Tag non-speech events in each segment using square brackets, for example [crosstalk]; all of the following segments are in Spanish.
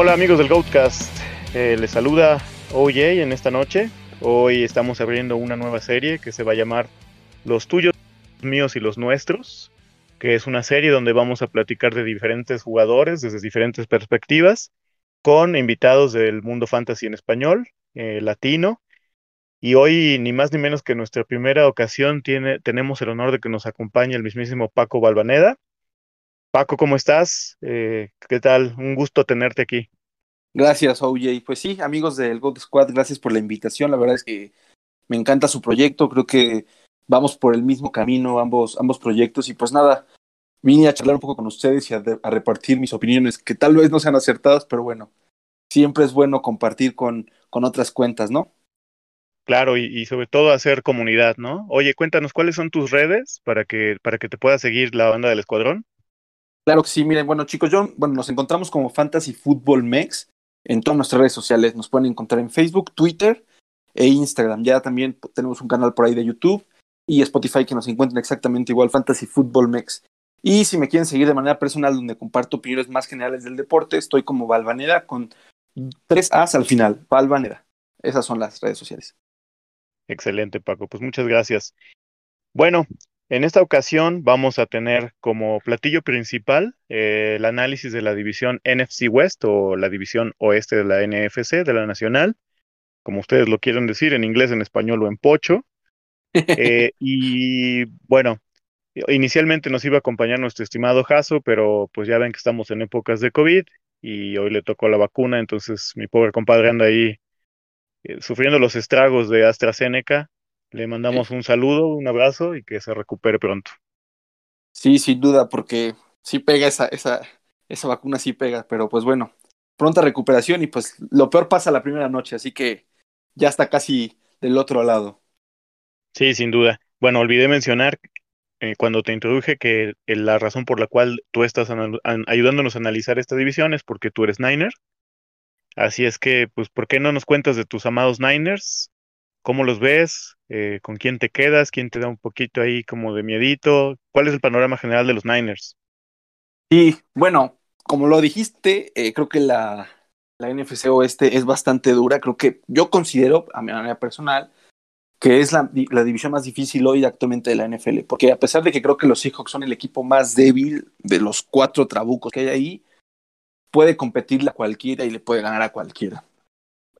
Hola amigos del Goatcast, eh, les saluda OJ en esta noche. Hoy estamos abriendo una nueva serie que se va a llamar Los tuyos, los míos y los nuestros, que es una serie donde vamos a platicar de diferentes jugadores desde diferentes perspectivas, con invitados del mundo fantasy en español, eh, latino. Y hoy, ni más ni menos que nuestra primera ocasión, tiene, tenemos el honor de que nos acompañe el mismísimo Paco Balvaneda. Paco, ¿cómo estás? Eh, ¿Qué tal? Un gusto tenerte aquí. Gracias, OJ. Pues sí, amigos del God Squad, gracias por la invitación. La verdad es que me encanta su proyecto. Creo que vamos por el mismo camino, ambos, ambos proyectos. Y pues nada, vine a charlar un poco con ustedes y a, a repartir mis opiniones, que tal vez no sean acertadas, pero bueno, siempre es bueno compartir con, con otras cuentas, ¿no? Claro, y, y, sobre todo hacer comunidad, ¿no? Oye, cuéntanos cuáles son tus redes para que, para que te pueda seguir la banda del escuadrón. Claro que sí, miren, bueno chicos, yo, bueno, nos encontramos como Fantasy Football Mex en todas nuestras redes sociales. Nos pueden encontrar en Facebook, Twitter e Instagram. Ya también tenemos un canal por ahí de YouTube y Spotify que nos encuentran exactamente igual, Fantasy Football Mex. Y si me quieren seguir de manera personal, donde comparto opiniones más generales del deporte, estoy como Valvanera con tres A's al final, Valvanera. Esas son las redes sociales. Excelente, Paco. Pues muchas gracias. Bueno, en esta ocasión vamos a tener como platillo principal eh, el análisis de la división NFC West o la división oeste de la NFC, de la Nacional, como ustedes lo quieren decir, en inglés, en español o en pocho. Eh, [laughs] y bueno, inicialmente nos iba a acompañar nuestro estimado Jaso, pero pues ya ven que estamos en épocas de COVID y hoy le tocó la vacuna, entonces mi pobre compadre anda ahí eh, sufriendo los estragos de AstraZeneca le mandamos un saludo, un abrazo y que se recupere pronto. Sí, sin duda, porque sí pega esa, esa, esa vacuna, sí pega, pero pues bueno, pronta recuperación y pues lo peor pasa la primera noche, así que ya está casi del otro lado. Sí, sin duda. Bueno, olvidé mencionar eh, cuando te introduje que la razón por la cual tú estás ayudándonos a analizar esta división es porque tú eres Niner. Así es que, pues, ¿por qué no nos cuentas de tus amados Niners? ¿Cómo los ves? Eh, ¿Con quién te quedas? ¿Quién te da un poquito ahí como de miedito? ¿Cuál es el panorama general de los Niners? Y bueno, como lo dijiste, eh, creo que la, la NFC Oeste es bastante dura. Creo que yo considero, a mi manera personal, que es la, la, división más difícil hoy actualmente de la NFL. Porque a pesar de que creo que los Seahawks son el equipo más débil de los cuatro trabucos que hay ahí, puede competirle a cualquiera y le puede ganar a cualquiera.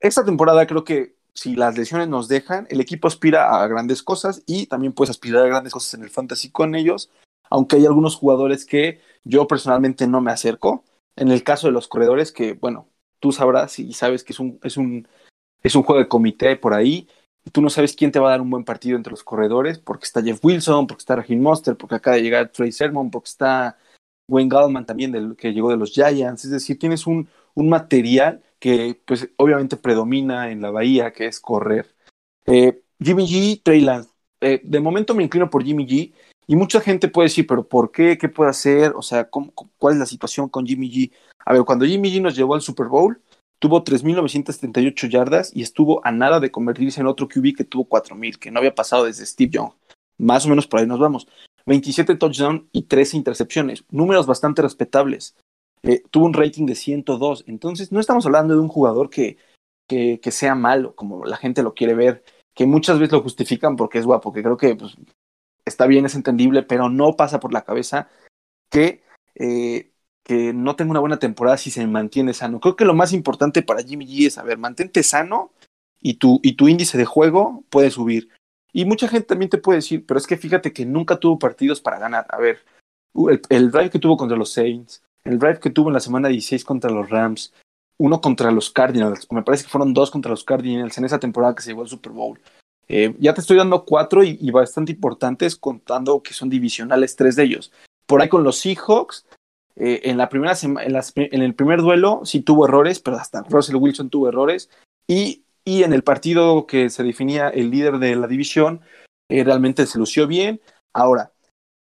Esta temporada creo que si las lesiones nos dejan, el equipo aspira a grandes cosas y también puedes aspirar a grandes cosas en el fantasy con ellos, aunque hay algunos jugadores que yo personalmente no me acerco. En el caso de los corredores, que bueno, tú sabrás y sabes que es un, es un, es un juego de comité por ahí, tú no sabes quién te va a dar un buen partido entre los corredores, porque está Jeff Wilson, porque está Raheem Monster, porque acaba de llegar Trey Sermon, porque está Wayne Gallman también, del, que llegó de los Giants. Es decir, tienes un, un material que pues obviamente predomina en la bahía, que es correr. Eh, Jimmy G, Trey Lance. Eh, de momento me inclino por Jimmy G y mucha gente puede decir, pero ¿por qué? ¿Qué puede hacer? O sea, ¿cómo, ¿cuál es la situación con Jimmy G? A ver, cuando Jimmy G nos llevó al Super Bowl, tuvo 3.978 yardas y estuvo a nada de convertirse en otro QB que tuvo 4.000, que no había pasado desde Steve Young. Más o menos por ahí nos vamos. 27 touchdowns y 13 intercepciones, números bastante respetables eh, tuvo un rating de 102. Entonces, no estamos hablando de un jugador que, que, sea malo, como la gente lo quiere ver, que muchas veces lo justifican porque es guapo, que creo que pues, está bien, es entendible, pero no pasa por la cabeza que, eh, que no tenga una buena temporada si se mantiene sano. Creo que lo más importante para Jimmy G es, a mantente sano y tu, y tu índice de juego puede subir. Y mucha gente también te puede decir, pero es que fíjate que nunca tuvo partidos para ganar. A ver, el, el drive que tuvo contra los Saints, el drive que tuvo en la semana 16 contra los Rams, uno contra los Cardinals, o me parece que fueron dos contra los Cardinals en esa temporada que se llevó al Super Bowl. Eh, ya te estoy dando cuatro y, bastante importantes, contando que son divisionales tres de ellos. Por ahí con los Seahawks, eh, en, la primera en, el primer duelo sí tuvo errores, pero hasta Russell Wilson tuvo errores. Y, y en el partido que se definía el líder de la división, eh, realmente se lució bien. Ahora,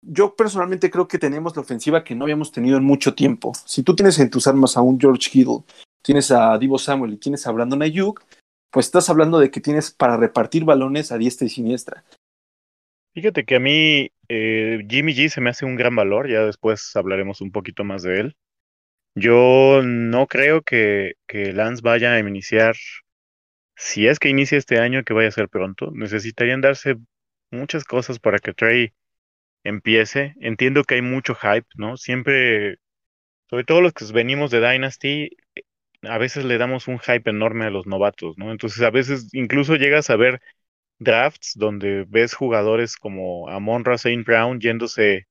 yo personalmente creo que tenemos la ofensiva que no habíamos tenido en mucho tiempo. Si tú tienes en tus armas a un George Kittle, tienes a Divo Samuel y tienes a Brandon Ayuk, pues estás hablando de que tienes para repartir balones a diestra y siniestra. Fíjate que a mí eh, Jimmy G se me hace un gran valor, ya después hablaremos un poquito más de él. Yo no creo que, que Lance vaya a iniciar, si es que inicia este año, que vaya a ser pronto. Necesitarían darse muchas cosas para que Trey empiece. Entiendo que hay mucho hype, ¿no? Siempre, sobre todo los que venimos de Dynasty, a veces le damos un hype enorme a los novatos, ¿no? Entonces a veces incluso llegas a ver drafts donde ves jugadores como Amon Saint Brown yéndose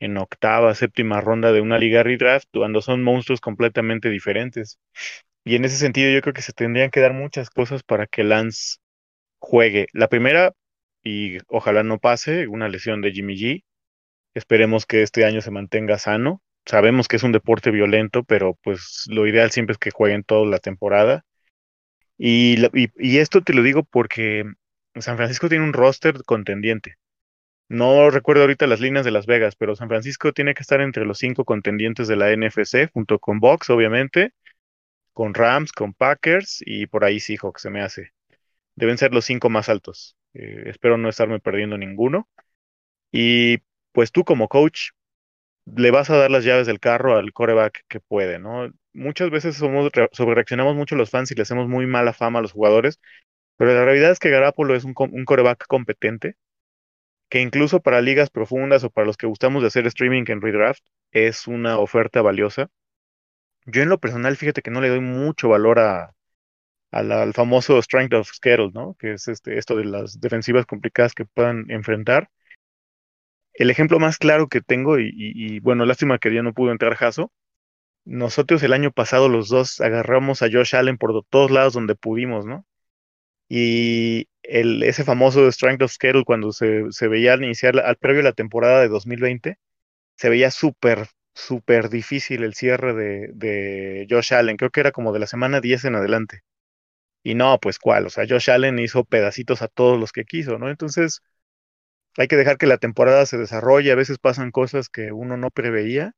en octava, séptima ronda de una liga redraft cuando son monstruos completamente diferentes. Y en ese sentido yo creo que se tendrían que dar muchas cosas para que Lance juegue. La primera, y ojalá no pase, una lesión de Jimmy G. Esperemos que este año se mantenga sano. Sabemos que es un deporte violento, pero pues lo ideal siempre es que jueguen toda la temporada. Y, y esto te lo digo porque San Francisco tiene un roster contendiente. No recuerdo ahorita las líneas de Las Vegas, pero San Francisco tiene que estar entre los cinco contendientes de la NFC, junto con Box, obviamente, con Rams, con Packers y por ahí Seahawks se me hace. Deben ser los cinco más altos. Eh, espero no estarme perdiendo ninguno. Y pues tú como coach le vas a dar las llaves del carro al coreback que puede, ¿no? Muchas veces somos, sobrereaccionamos mucho los fans y le hacemos muy mala fama a los jugadores, pero la realidad es que Garapolo es un, un coreback competente, que incluso para ligas profundas o para los que gustamos de hacer streaming en redraft, es una oferta valiosa. Yo en lo personal, fíjate que no le doy mucho valor a, al famoso strength of schedule, ¿no? Que es este, esto de las defensivas complicadas que puedan enfrentar. El ejemplo más claro que tengo, y, bueno, lástima que ya no pudo entrar Jaso, nosotros el año pasado los dos agarramos a Josh Allen por todos lados donde pudimos, ¿no? Y el, ese famoso Strength of Schedule, cuando se, se veía al iniciar, al previo la temporada de 2020, se veía súper, súper difícil el cierre de, de Josh Allen. Creo que era como de la semana 10 en adelante. Y no, pues cuál, o sea, Josh Allen hizo pedacitos a todos los que quiso, ¿no? Entonces, hay que dejar que la temporada se desarrolle, a veces pasan cosas que uno no preveía.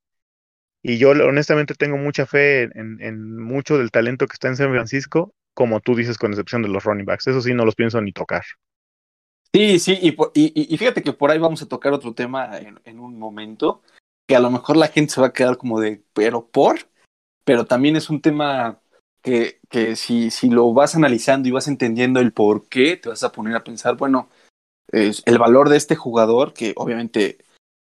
Y yo honestamente tengo mucha fe en, en mucho del talento que está en San Francisco como tú dices, con excepción de los running backs. Eso sí, no los pienso ni tocar. Sí, sí, y, fíjate que por ahí vamos a tocar otro tema en, un momento, que a lo mejor la gente se va a quedar como de, pero por, pero también es un tema que, si, si lo vas analizando y vas entendiendo el por qué, te vas a poner a pensar, bueno, es el valor de este jugador, que obviamente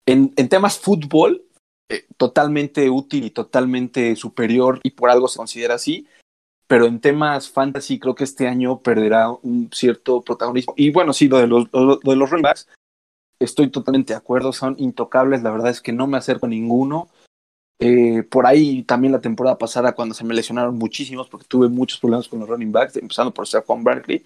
en, en temas fútbol, eh, totalmente útil y totalmente superior, y por algo se considera así, pero en temas fantasy creo que este año perderá un cierto protagonismo. Y bueno, sí, lo de los, de los estoy totalmente de acuerdo, son intocables, la verdad es que no me acerco a ninguno. Eh, por ahí también la temporada pasada, cuando se me lesionaron muchísimos, porque tuve muchos problemas con los running backs, empezando por Juan Barkley,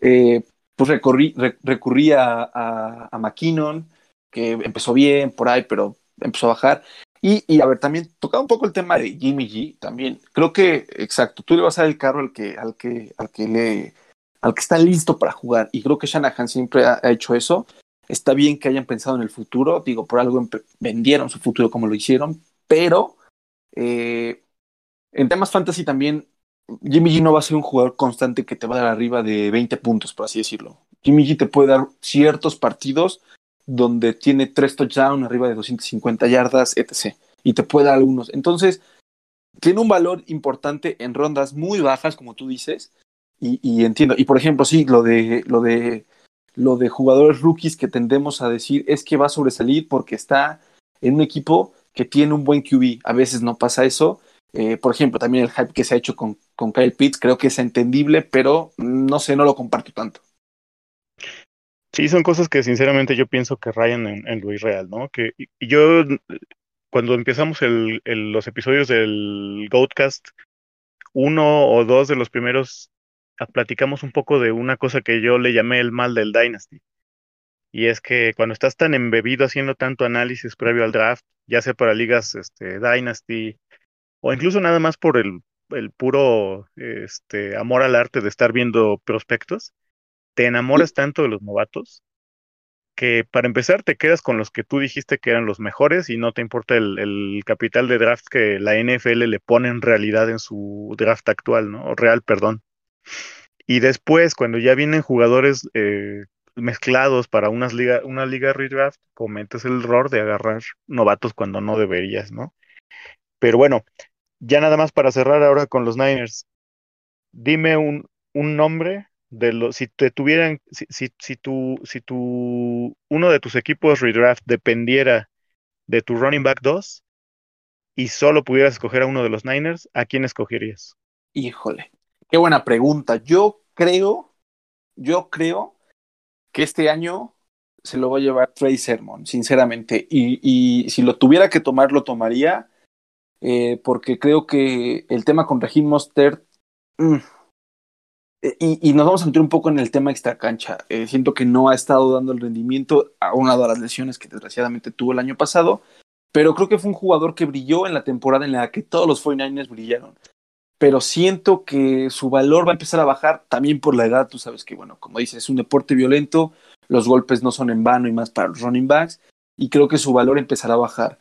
eh, pues recurrí, recurrí a, a, a McKinnon, que empezó bien por ahí, pero empezó a bajar. Y, y, a ver, también tocaba un poco el tema de Jimmy G, también. Creo que, exacto, tú le vas a dar el carro al que, al que, al que le, al que está listo para jugar. Y creo que Shanahan siempre ha, hecho eso. Está bien que hayan pensado en el futuro, digo, por algo vendieron su futuro como lo hicieron, pero eh, en temas fantasy también, Jimmy G no va a ser un jugador constante que te va a dar arriba de 20 puntos, por así decirlo. Jimmy G te puede dar ciertos partidos donde tiene tres touchdowns, arriba de 250 yardas, etc. Y te puede dar algunos. Entonces, tiene un valor importante en rondas muy bajas, como tú dices, y, entiendo. Y por ejemplo, sí, lo de, lo de lo de jugadores rookies que tendemos a decir es que va a sobresalir porque está en un equipo que tiene un buen QB. A veces no pasa eso. Eh, por ejemplo, también el hype que se ha hecho con, con Kyle Pitts creo que es entendible, pero no sé, no lo comparto tanto. Sí, son cosas que sinceramente yo pienso que rayan en, lo irreal, ¿no? Que yo, cuando empezamos el, los episodios del Goatcast, uno o dos de los primeros, platicamos un poco de una cosa que yo le llamé el mal del Dynasty. Y es que cuando estás tan embebido haciendo tanto análisis previo al draft, ya sea para ligas este, Dynasty, o incluso nada más por el, el puro este, amor al arte de estar viendo prospectos, te enamoras tanto de los novatos que para empezar te quedas con los que tú dijiste que eran los mejores y no te importa el, capital de draft que la NFL le pone en realidad en su draft actual, ¿no? O real, perdón. Y después, cuando ya vienen jugadores eh, mezclados para unas liga, una liga redraft, cometes el error de agarrar novatos cuando no deberías, ¿no? Pero bueno, ya nada más para cerrar ahora con los Niners. Dime un, un nombre de los, si te tuvieran, si, si, si, tu, si tu, uno de tus equipos redraft dependiera de tu running back 2 y solo pudieras escoger a uno de los Niners, ¿a quién escogerías? Híjole, qué buena pregunta. Yo creo, yo creo que este año se lo va a llevar Trey Sermon, sinceramente. Y, si lo tuviera que tomar, lo tomaría, eh, porque creo que el tema con Regin Mostert. Mm, y, y, nos vamos a meter un poco en el tema extra cancha. Eh, siento que no ha estado dando el rendimiento, aunado a las lesiones que desgraciadamente tuvo el año pasado, pero creo que fue un jugador que brilló en la temporada en la que todos los 49ers brillaron. Pero siento que su valor va a empezar a bajar también por la edad. Tú sabes que, bueno, como dices, es un deporte violento, los golpes no son en vano y más para los running backs, y creo que su valor empezará a bajar.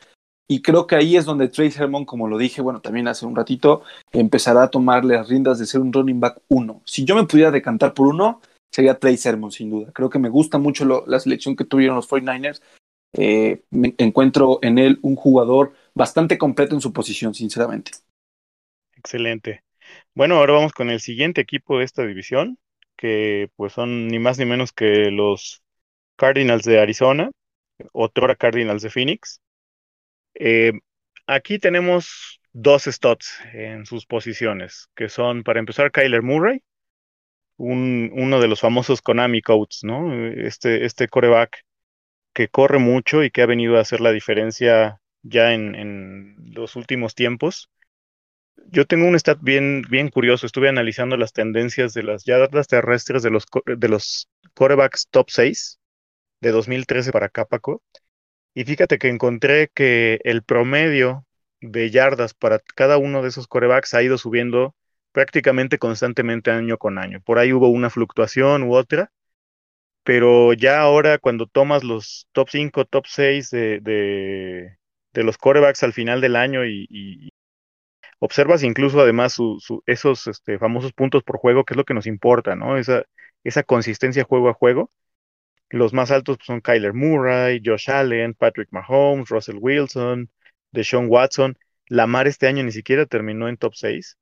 Y creo que ahí es donde Trey Sermon, como lo dije, bueno, también hace un ratito, empezará a tomarle las riendas de ser un running back uno. Si yo me pudiera decantar por uno, sería Trey Sermon, sin duda. Creo que me gusta mucho la selección que tuvieron los 49ers. Eh, me encuentro en él un jugador bastante completo en su posición, sinceramente. Excelente. Bueno, ahora vamos con el siguiente equipo de esta división, que pues son ni más ni menos que los Cardinals de Arizona, otrora Cardinals de Phoenix. Eh, aquí tenemos dos studs en sus posiciones, que son, para empezar, Kyler Murray, un, uno de los famosos Konami Codes, ¿no? Este, este coreback que corre mucho y que ha venido a hacer la diferencia ya en, en los últimos tiempos. Yo tengo un stat bien, bien curioso. Estuve analizando las tendencias de las yardas terrestres de los, de los corebacks top 6 de 2013 para acá, Paco. Y fíjate que encontré que el promedio de yardas para cada uno de esos corebacks ha ido subiendo prácticamente constantemente año con año. Por ahí hubo una fluctuación u otra, pero ya ahora cuando tomas los top 5, top 6 de, de, de los corebacks al final del año y observas incluso además su, esos este, famosos puntos por juego, que es lo que nos importa, ¿no? Esa, esa consistencia juego a juego los más altos pues, son Kyler Murray, Josh Allen, Patrick Mahomes, Russell Wilson, Deshaun Watson. Lamar este año ni siquiera terminó en top 6.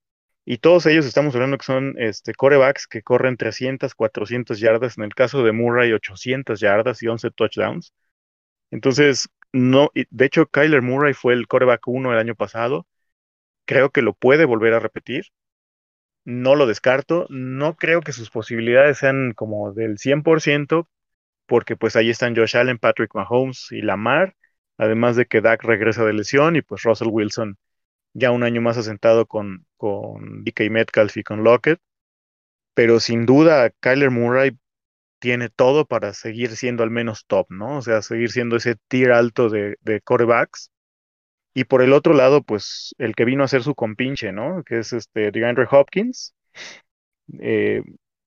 Y todos ellos estamos hablando que son este, corebacks que corren 300, 400 yardas. En el caso de Murray, 800 yardas y 11 touchdowns. Entonces, no, de hecho, Kyler Murray fue el coreback 1 el año pasado. Creo que lo puede volver a repetir. No lo descarto. No creo que sus posibilidades sean como del 100%, porque pues ahí están Josh Allen, Patrick Mahomes y Lamar, además de que Dak regresa de lesión y pues Russell Wilson ya un año más asentado con, con DK Metcalf y con Lockett, pero sin duda Kyler Murray tiene todo para seguir siendo al menos top, ¿no? O sea, seguir siendo ese tier alto de, de corebacks. Y por el otro lado, pues el que vino a ser su compinche, ¿no? Que es este DeAndre Hopkins. Eh,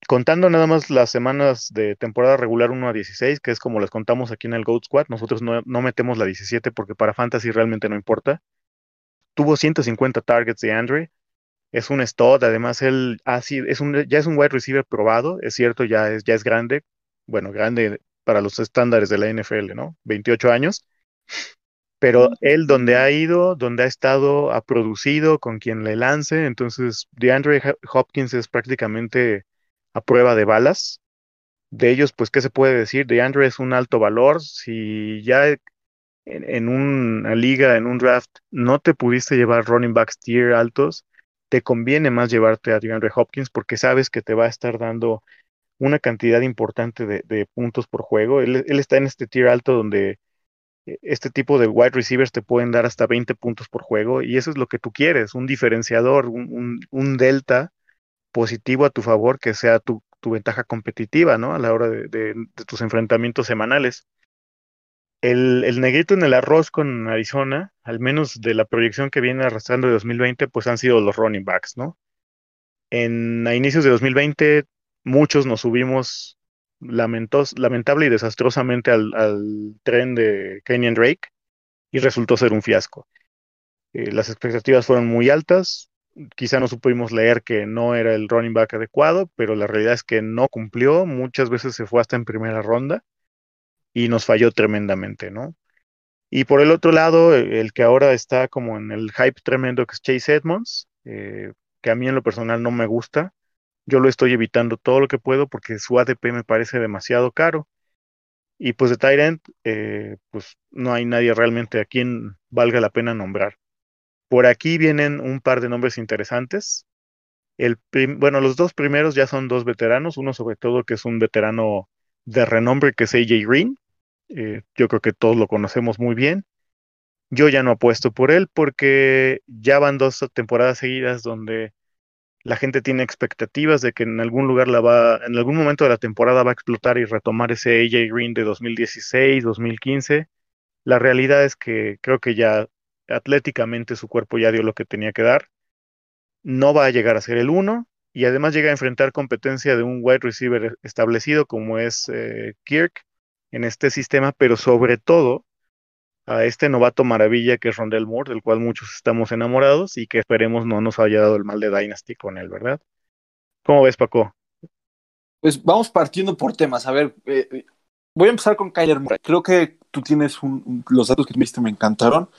contando nada más las semanas de temporada regular 1 a 16, que es como les contamos aquí en el Goat Squad, nosotros no, no metemos la 17 porque para Fantasy realmente no importa. Tuvo 150 targets de Andre, es un stud, además él ha sido, es un, ya es un wide receiver probado, es cierto, ya es, ya es grande, bueno, grande para los estándares de la NFL, ¿no? 28 años. Pero él donde ha ido, donde ha estado, ha producido con quien le lance, entonces DeAndre Hopkins es prácticamente a prueba de balas. De ellos, pues, ¿qué se puede decir? De Andre es un alto valor. Si ya en, en, una liga, en un draft, no te pudiste llevar running backs tier altos, te conviene más llevarte a DeAndre Hopkins porque sabes que te va a estar dando una cantidad importante de, de puntos por juego. Él, él, está en este tier alto donde este tipo de wide receivers te pueden dar hasta 20 puntos por juego y eso es lo que tú quieres, un diferenciador, un, un, delta positivo a tu favor que sea tu, tu ventaja competitiva, ¿no? A la hora de, de, de tus enfrentamientos semanales. El, el, negrito en el arroz con Arizona, al menos de la proyección que viene arrastrando de 2020, pues han sido los running backs, ¿no? En, a inicios de 2020, muchos nos subimos lamentos, lamentable y desastrosamente al, tren de Kenyan Drake y resultó ser un fiasco. Eh, las expectativas fueron muy altas, quizá no supimos leer que no era el running back adecuado, pero la realidad es que no cumplió, muchas veces se fue hasta en primera ronda y nos falló tremendamente, ¿no? Y por el otro lado, el que ahora está como en el hype tremendo que es Chase Edmonds, eh, que a mí en lo personal no me gusta. Yo lo estoy evitando todo lo que puedo porque su ADP me parece demasiado caro. Y pues de Tyrant, eh, pues no hay nadie realmente a quien valga la pena nombrar. Por aquí vienen un par de nombres interesantes. El bueno, los dos primeros ya son dos veteranos, uno sobre todo que es un veterano de renombre que es AJ Green. Eh, yo creo que todos lo conocemos muy bien. Yo ya no apuesto por él porque ya van dos temporadas seguidas donde la gente tiene expectativas de que en algún lugar la va, en algún momento de la temporada va a explotar y retomar ese AJ Green de 2016, 2015. La realidad es que creo que ya atléticamente su cuerpo ya dio lo que tenía que dar. No va a llegar a ser el uno y además llega a enfrentar competencia de un wide receiver establecido como es eh, Kirk en este sistema, pero sobre todo a este novato maravilla que es Rondell Moore, del cual muchos estamos enamorados y que esperemos no nos haya dado el mal de Dynasty con él, ¿verdad? ¿Cómo ves, Paco? Pues vamos partiendo por temas. A ver, eh, eh, voy a empezar con Kyler Murray. Creo que tú tienes un, los datos que me diste me encantaron.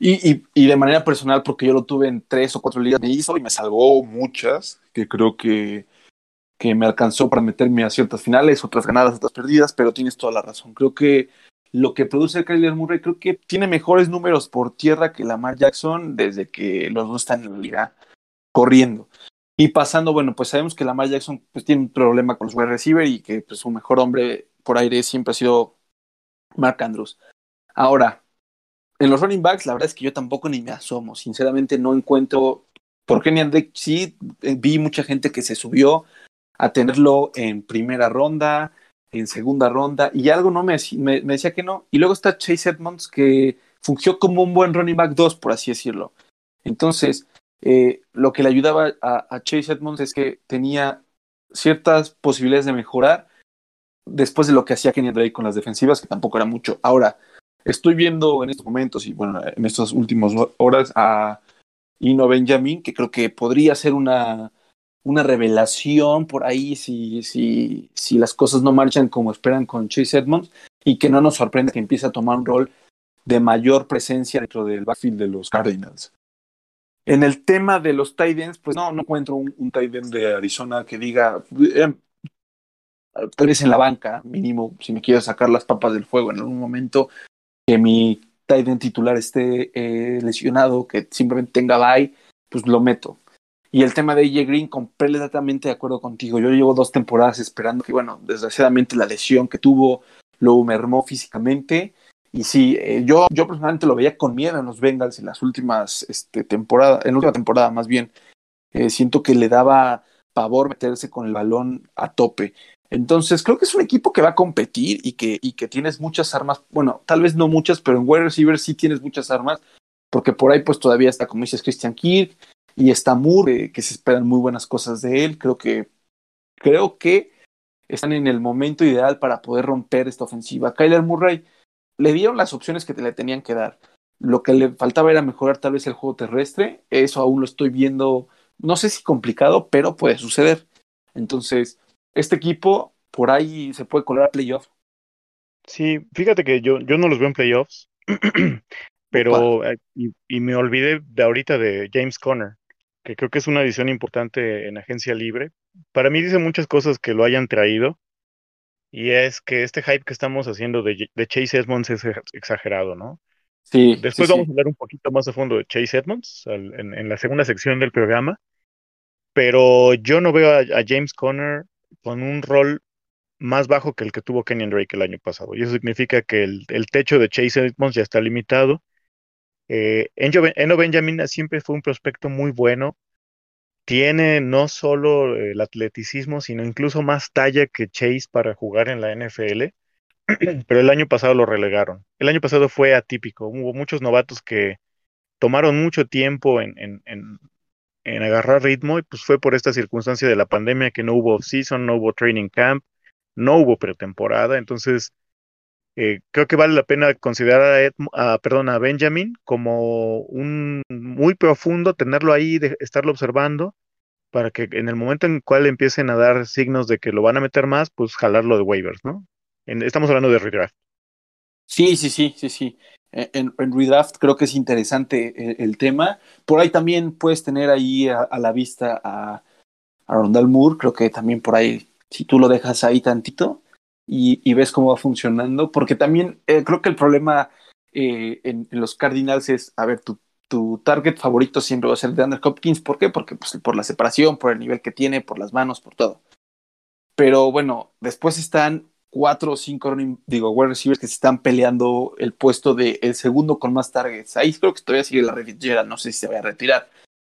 Y, y, y, de manera personal, porque yo lo tuve en tres o cuatro ligas, me hizo y me salvó muchas, que creo que, que me alcanzó para meterme a ciertas finales, otras ganadas, otras perdidas, pero tienes toda la razón. Creo que lo que produce Kyler Murray, creo que tiene mejores números por tierra que Lamar Jackson desde que los dos están en la liga corriendo. Y pasando, bueno, pues sabemos que Lamar Jackson pues, tiene un problema con los wide receiver y que pues, su mejor hombre por aire siempre ha sido Mark Andrews. Ahora, en los running backs, la verdad es que yo tampoco ni me asomo. Sinceramente, no encuentro. Por Kenny Drake sí eh, vi mucha gente que se subió a tenerlo en primera ronda, en segunda ronda, y algo no me, me, decía que no. Y luego está Chase Edmonds, que funcionó como un buen running back 2, por así decirlo. Entonces, eh, lo que le ayudaba a, Chase Edmonds es que tenía ciertas posibilidades de mejorar después de lo que hacía Kenny Drake con las defensivas, que tampoco era mucho. Ahora, estoy viendo en estos momentos y bueno, en estas últimas horas a Ino Benjamin, que creo que podría ser una una revelación por ahí si, si, si las cosas no marchan como esperan con Chase Edmonds y que no nos sorprende que empiece a tomar un rol de mayor presencia dentro del backfield de los Cardinals. En el tema de los tight pues no, no encuentro un, un de Arizona que diga, eh, tal vez en la banca, mínimo, si me quiero sacar las papas del fuego en algún momento, que mi tight end titular esté eh, lesionado, que simplemente tenga bye, pues lo meto. Y el tema de AJ Green, completamente de acuerdo contigo. Yo llevo dos temporadas esperando que, bueno, desgraciadamente la lesión que tuvo lo mermó físicamente. Y sí, eh, yo, yo personalmente lo veía con miedo en los Bengals en las últimas este, temporadas, en la última temporada más bien. Eh, siento que le daba pavor meterse con el balón a tope. Entonces, creo que es un equipo que va a competir y que, y que tienes muchas armas. Bueno, tal vez no muchas, pero en wide receiver sí tienes muchas armas, porque por ahí, pues todavía está, como dices, Christian Kirk, y está Moore, que se esperan muy buenas cosas de él. Creo que, creo que están en el momento ideal para poder romper esta ofensiva. Kyler Murray le dieron las opciones que le tenían que dar. Lo que le faltaba era mejorar tal vez el juego terrestre. Eso aún lo estoy viendo, no sé si complicado, pero puede suceder. Entonces, este equipo por ahí se puede colar a playoffs. Sí, fíjate que yo, yo no los veo en playoffs, [clears throat] pero eh, y, y, me olvidé de ahorita de James Conner que creo que es una edición importante en Agencia Libre. Para mí dice muchas cosas que lo hayan traído, y es que este hype que estamos haciendo de, Chase Edmonds es exagerado, ¿no? Sí. Después vamos a hablar un poquito más a fondo de Chase Edmonds en, la segunda sección del programa, pero yo no veo a, James Conner con un rol más bajo que el que tuvo Kenyon Drake el año pasado. Y eso significa que el, el techo de Chase Edmonds ya está limitado eh, Eno Benjamin siempre fue un prospecto muy bueno. Tiene no solo el atleticismo, sino incluso más talla que Chase para jugar en la NFL. [clears throat] Pero el año pasado lo relegaron. El año pasado fue atípico. Hubo muchos novatos que tomaron mucho tiempo en, en, en, en agarrar ritmo y pues fue por esta circunstancia de la pandemia que no hubo off-season, no hubo training camp, no hubo pretemporada. Entonces, eh, creo que vale la pena considerar a, perdón, a Benjamin como un muy profundo, tenerlo ahí, de, estarlo observando, para que en el momento en el cual empiecen a dar signos de que lo van a meter más, pues jalarlo de waivers, ¿no? estamos hablando de redraft. Sí, sí, sí, sí, sí. E, en, redraft creo que es interesante el, tema. Por ahí también puedes tener ahí a, la vista a, a Rondal Moore. Creo que también por ahí, si tú lo dejas ahí tantito y, ves cómo va funcionando, porque también eh, creo que el problema eh, en, los Cardinals es, a ver, tu, tu target favorito siempre va a ser de Andrew Hopkins. ¿Por qué? Porque pues, por la separación, por el nivel que tiene, por las manos, por todo. Pero bueno, después están cuatro o cinco digo, wide receivers que se están peleando el puesto de el segundo con más targets. Ahí creo que todavía sigue la Fitzgerald, no sé si se va a retirar.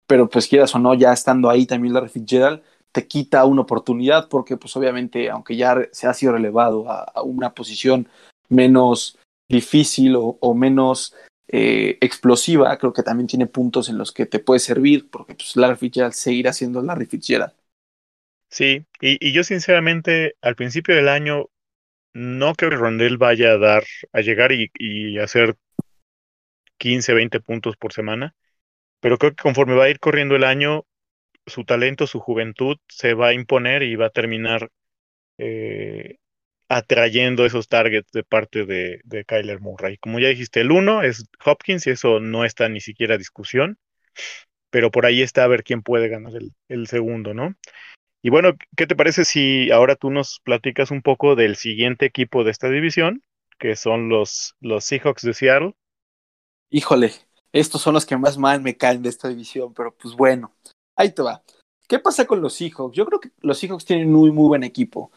Pero pues quieras o no, ya estando ahí también la Fitzgerald, te quita una oportunidad porque pues obviamente, aunque ya se ha sido relevado a, una posición menos difícil o, menos eh, explosiva, creo que también tiene puntos en los que te puede servir porque pues Larry Fitzgerald seguirá siendo Larry Fitzgerald. Sí, y, y, yo sinceramente al principio del año no creo que Rondell vaya a dar, a llegar y, hacer 15, 20 puntos por semana, pero creo que conforme va a ir corriendo el año, su talento, su juventud se va a imponer y va a terminar eh, atrayendo esos targets de parte de, Kyler Murray. Como ya dijiste, el uno es Hopkins y eso no está ni siquiera discusión, pero por ahí está a ver quién puede ganar el, el segundo, ¿no? Y bueno, ¿qué te parece si ahora tú nos platicas un poco del siguiente equipo de esta división, que son los, los Seahawks de Seattle? Híjole, estos son los que más mal me caen de esta división, pero pues bueno, ahí te va. ¿Qué pasa con los Seahawks? Yo creo que los Seahawks tienen muy, muy buen equipo,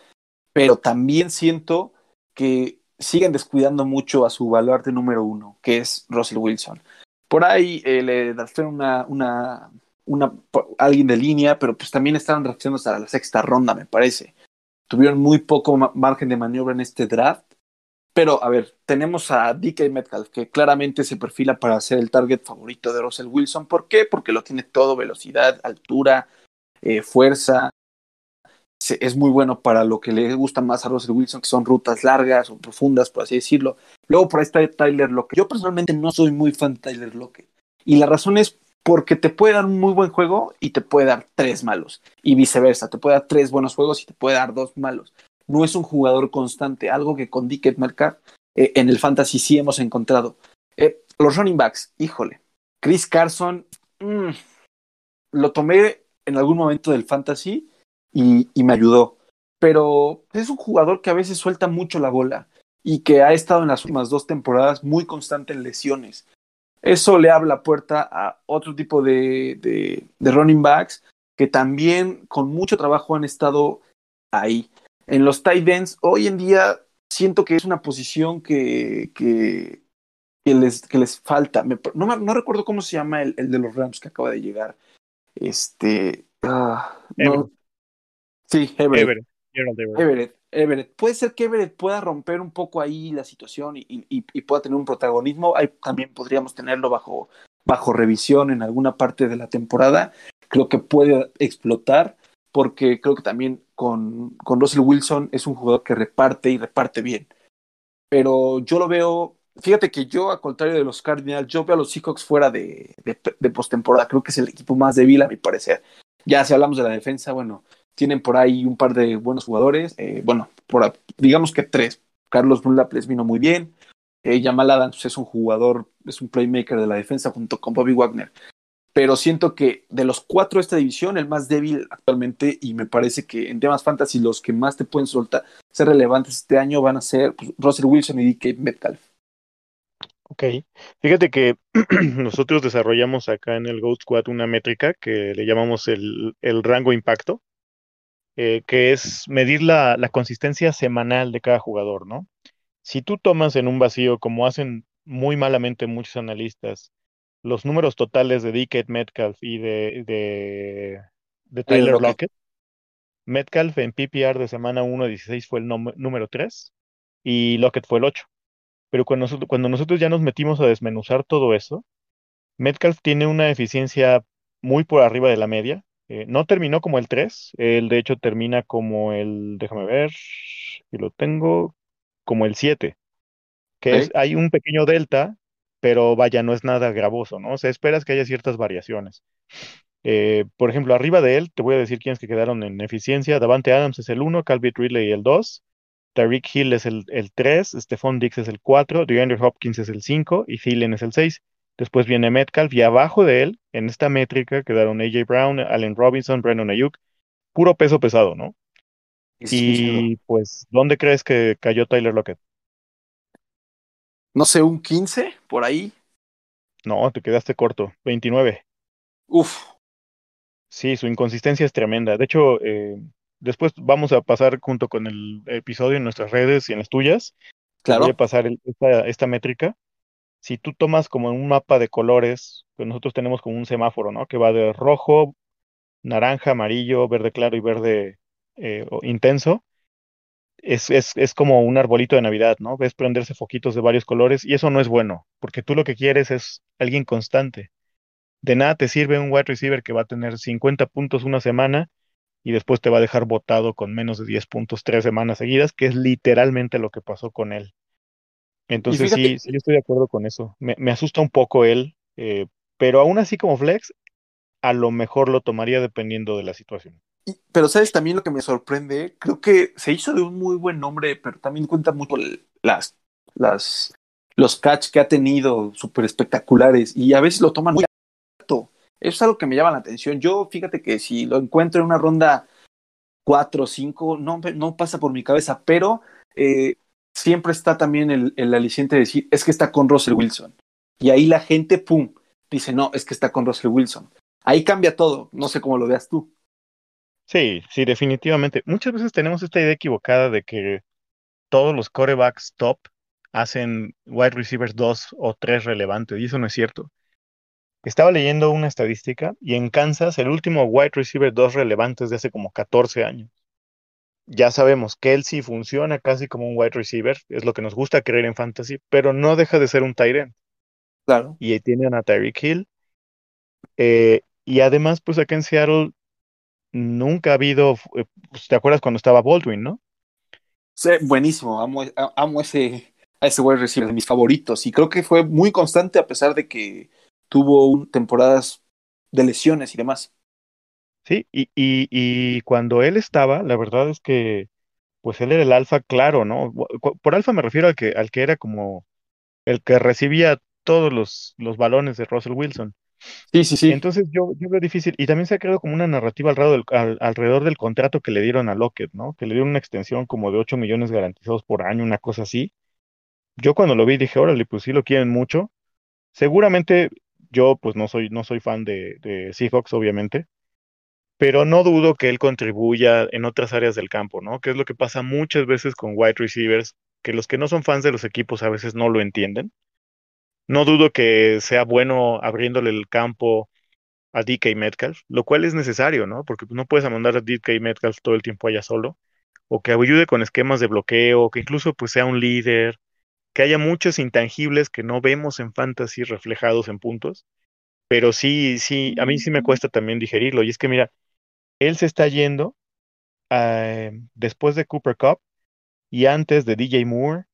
pero también siento que siguen descuidando mucho a su baluarte número uno, que es Russell Wilson. Por ahí eh, le dan una, una, una, alguien de línea, pero pues también estaban reaccionando hasta la sexta ronda, me parece. Tuvieron muy poco margen de maniobra en este draft. Pero, a ver, tenemos a DK Metcalf, que claramente se perfila para ser el target favorito de Russell Wilson. ¿Por qué? Porque lo tiene todo, velocidad, altura, eh, fuerza. Es muy bueno para lo que le gusta más a Russell Wilson, que son rutas largas o profundas, por así decirlo. Luego por ahí está Tyler Lockett. Yo personalmente no soy muy fan de Tyler Lockett. Y la razón es porque te puede dar un muy buen juego y te puede dar tres malos. Y viceversa, te puede dar tres buenos juegos y te puede dar dos malos. No es un jugador constante, algo que con Dickett Metcalf eh, en el fantasy sí hemos encontrado. Eh, los running backs, híjole. Chris Carson, mm, lo tomé en algún momento del fantasy y, y me ayudó. Pero es un jugador que a veces suelta mucho la bola y que ha estado en las últimas dos temporadas muy constante en lesiones. Eso le abre la puerta a otro tipo de, de, running backs que también con mucho trabajo han estado ahí. En los tight ends, hoy en día siento que es una posición que, que, les, que les falta. no, no, recuerdo cómo se llama el, el, de los Rams que acaba de llegar. Este. Ah, sí, Everett. Everett. Everett. Puede ser que Everett pueda romper un poco ahí la situación y, pueda tener un protagonismo. Ahí también podríamos tenerlo bajo, bajo revisión en alguna parte de la temporada. Creo que puede explotar porque creo que también con, con Russell Wilson es un jugador que reparte y reparte bien. Pero yo lo veo, fíjate que yo, al contrario de los Cardinals, yo veo a los Seahawks fuera de, de, de postemporada. Creo que es el equipo más débil a mi parecer. Ya si hablamos de la defensa, bueno, tienen por ahí un par de buenos jugadores. Eh, bueno, por, digamos que tres. Carlos Dunlap les vino muy bien. Eh, Jamal Adams es un jugador, es un playmaker de la defensa junto con Bobby Wagner. Pero siento que de los cuatro de esta división, el más débil actualmente, y me parece que en temas fantasy los que más te pueden soltar, ser relevantes este año van a ser pues, Russell Wilson y DK Metcalf. Ok, fíjate que [clears throat] nosotros desarrollamos acá en el Ghost Squad una métrica que le llamamos el, el rango impacto, eh, que es medir la, consistencia semanal de cada jugador, ¿no? Si tú tomas en un vacío, como hacen muy malamente muchos analistas, los números totales de DK Metcalf y de, de, de Tyler Lockett, Metcalf en PPR de semana 1 16 fue el número 3 y Lockett fue el 8. Pero cuando nosotros, cuando nosotros ya nos metimos a desmenuzar todo eso, Metcalf tiene una eficiencia muy por arriba de la media, eh, no terminó como el 3, él de hecho termina como el, déjame ver, y lo tengo, como el 7, que es, hay un pequeño delta, pero vaya, no es nada gravoso, ¿no? O sea, esperas que haya ciertas variaciones. Eh, por ejemplo, arriba de él, te voy a decir quiénes que quedaron en eficiencia. Davante Adams es el 1, Calvin Ridley el 2, Tariq Hill es el, 3, Stephon Dix es el 4, DeAndre Hopkins es el 5 y Thielen es el 6. Después viene Metcalf y abajo de él, en esta métrica, quedaron AJ Brown, Allen Robinson, Brandon Ayuk, puro peso pesado, ¿no? y pues, ¿dónde crees que cayó Tyler Lockett? No sé, un 15 por ahí. No, te quedaste corto, 29. Uf. Sí, su inconsistencia es tremenda. De hecho, eh, después vamos a pasar junto con el episodio en nuestras redes y en las tuyas. Claro. Voy a pasar esta, esta métrica si tú tomas como un mapa de colores, pues nosotros tenemos como un semáforo, ¿no? Que va de rojo, naranja, amarillo, verde claro y verde eh, intenso. Es, es, es, como un arbolito de Navidad, ¿no? Ves prenderse foquitos de varios colores y eso no es bueno, porque tú lo que quieres es alguien constante. De nada te sirve un wide receiver que va a tener 50 puntos una semana y después te va a dejar botado con menos de 10 puntos tres semanas seguidas, que es literalmente lo que pasó con él. Entonces sí, sí, estoy de acuerdo con eso. Me, asusta un poco él, eh, pero aún así como flex, a lo mejor lo tomaría dependiendo de la situación. Pero sabes también lo que me sorprende, creo que se hizo de un muy buen nombre, pero también cuenta mucho las, las, los catch que ha tenido súper espectaculares y a veces lo toman muy alto. Eso es algo que me llama la atención. Yo, fíjate que si lo encuentro en una ronda 4 o 5, no, no pasa por mi cabeza, pero eh, siempre está también el, el aliciente de decir, es que está con Russell Wilson. Y ahí la gente, pum, dice, no, es que está con Russell Wilson. Ahí cambia todo, no sé cómo lo veas tú. Sí, sí, definitivamente. Muchas veces tenemos esta idea equivocada de que todos los corebacks top hacen wide receivers 2 o 3 relevantes, y eso no es cierto. Estaba leyendo una estadística y en Kansas el último wide receiver 2 relevante es de hace como 14 años ya sabemos que él sí funciona casi como un wide receiver, es lo que nos gusta creer en fantasy, pero no deja de ser un tight Claro. Y ahí tienen a Tyreek Hill. Eh, y además, pues acá en Seattle nunca ha habido, eh, pues, ¿te acuerdas cuando estaba Baldwin, no? Sí, buenísimo, amo, amo ese, a ese wide receiver, de mis favoritos. Y creo que fue muy constante a pesar de que tuvo temporadas de lesiones y demás. Sí, y, y, y cuando él estaba, la verdad es que, pues él era el alfa claro, ¿no? Por alfa me refiero al que, al que era como el que recibía todos los, los balones de Russell Wilson. Sí, sí, sí. Entonces yo, yo veo difícil, y también se ha creado como una narrativa alrededor del, alrededor del contrato que le dieron a Lockett, ¿no? Que le dieron una extensión como de 8 millones garantizados por año, una cosa así. Yo cuando lo vi dije, órale, pues sí lo quieren mucho. Seguramente yo pues no soy, no soy fan de, de Seahawks, obviamente, pero no dudo que él contribuya en otras áreas del campo, ¿no? Que es lo que pasa muchas veces con wide receivers, que los que no son fans de los equipos a veces no lo entienden. No dudo que sea bueno abriéndole el campo a DK Metcalf, lo cual es necesario, ¿no? Porque no puedes mandar a DK Metcalf todo el tiempo allá solo, o que ayude con esquemas de bloqueo, que incluso pues sea un líder, que haya muchos intangibles que no vemos en fantasy reflejados en puntos, pero sí, sí, a mí sí me cuesta también digerirlo, y es que mira, él se está yendo eh, después de Cooper Cup y antes de DJ Moore,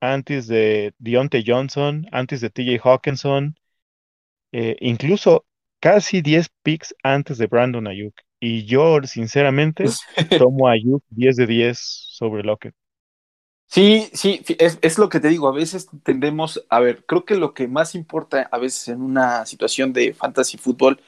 antes de Deontay Johnson, antes de TJ Hawkinson, eh, incluso casi 10 picks antes de Brandon Ayuk. Y yo, sinceramente, [laughs] tomo a Ayuk 10 de 10 sobre Lockett. Sí, sí, es, es, lo que te digo. A veces tendemos, a ver, creo que lo que más importa a veces en una situación de fantasy fútbol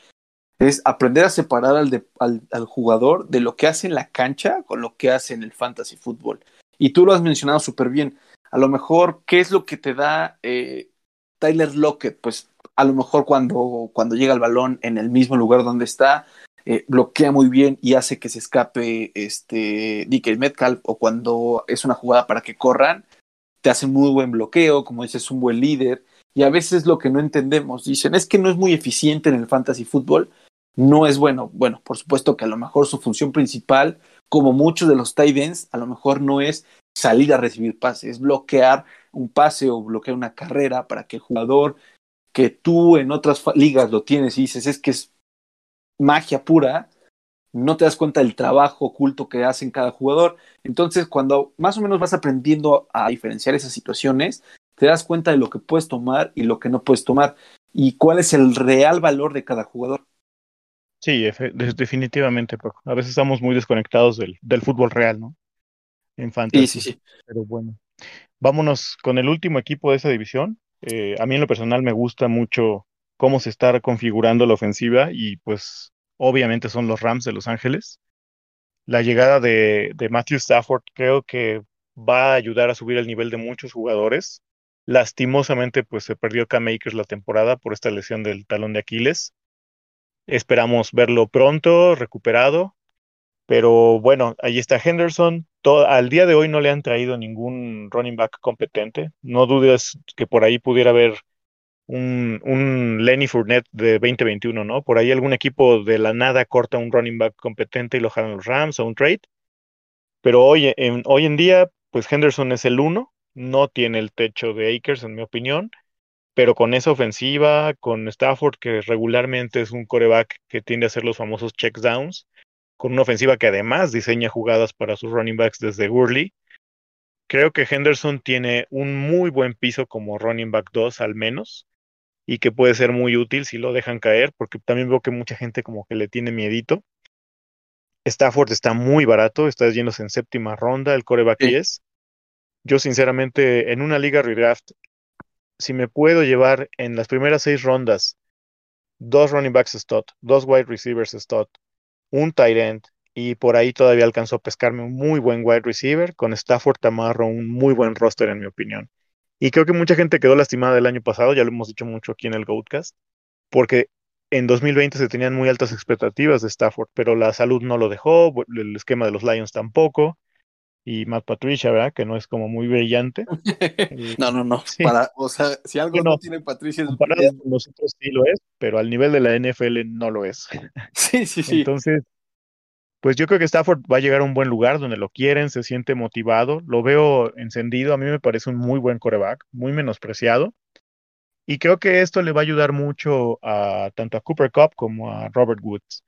es aprender a separar al, al, jugador de lo que hace en la cancha con lo que hace en el fantasy fútbol. Y tú lo has mencionado súper bien. A lo mejor, ¿qué es lo que te da eh, Tyler Lockett? Pues a lo mejor cuando, cuando llega el balón en el mismo lugar donde está, eh, bloquea muy bien y hace que se escape este DK Metcalf o cuando es una jugada para que corran, te hace muy buen bloqueo, como dices, un buen líder. Y a veces lo que no entendemos, dicen, es que no es muy eficiente en el fantasy fútbol, no es bueno. Bueno, por supuesto que a lo mejor su función principal, como muchos de los tight ends, a lo mejor no es salir a recibir pases, es bloquear un pase o bloquear una carrera para que el jugador que tú en otras ligas lo tienes y dices es que es magia pura, no te das cuenta del trabajo oculto que hacen cada jugador. Entonces, cuando más o menos vas aprendiendo a diferenciar esas situaciones, te das cuenta de lo que puedes tomar y lo que no puedes tomar y cuál es el real valor de cada jugador. Sí, definitivamente, A veces estamos muy desconectados del, del fútbol real, ¿no? En fantasy. Sí, sí, sí. Pero bueno, vámonos con el último equipo de esa división. Eh, a mí en lo personal me gusta mucho cómo se está configurando la ofensiva y pues obviamente son los Rams de Los Ángeles. La llegada de, de Matthew Stafford creo que va a ayudar a subir el nivel de muchos jugadores. Lastimosamente, pues se perdió Cam Akers la temporada por esta lesión del talón de Aquiles. Esperamos verlo pronto, recuperado. Pero bueno, ahí está Henderson. al día de hoy no le han traído ningún running back competente. No dudes que por ahí pudiera haber un, un Lenny Fournette de 2021, ¿no? Por ahí algún equipo de la nada corta un running back competente y lo jalan los Rams o un trade. Pero hoy en, hoy en día, pues Henderson es el uno, no tiene el techo de Akers, en mi opinión, pero con esa ofensiva, con Stafford, que regularmente es un coreback que tiende a hacer los famosos checks downs, con una ofensiva que además diseña jugadas para sus running backs desde Gurley, creo que Henderson tiene un muy buen piso como running back 2 al menos, y que puede ser muy útil si lo dejan caer, porque también veo que mucha gente como que le tiene miedito. Stafford está muy barato, está yéndose en séptima ronda, el coreback 10. Yo sinceramente en una liga redraft, si me puedo llevar en las primeras seis rondas dos running backs stot, dos wide receivers stot, un tight end y por ahí todavía alcanzó a pescarme un muy buen wide receiver, con Stafford Tamarro un muy buen roster en mi opinión. Y creo que mucha gente quedó lastimada el año pasado, ya lo hemos dicho mucho aquí en el Goatcast, porque en 2020 se tenían muy altas expectativas de Stafford, pero la salud no lo dejó, el esquema de los Lions tampoco, y Matt Patricia, ¿verdad? Que no es como muy brillante. [laughs] Eh, no, no, no. [laughs] Para, o sea, si algo no, tiene Patricia es... Comparado con nosotros sí lo es, pero al nivel de la NFL no lo es. [laughs] Sí, sí, sí. Entonces, pues yo creo que Stafford va a llegar a un buen lugar donde lo quieren, se siente motivado, lo veo encendido, a mí me parece un muy buen coreback, muy menospreciado. Y creo que esto le va a ayudar mucho a tanto a Cooper Cup como a Robert Woods.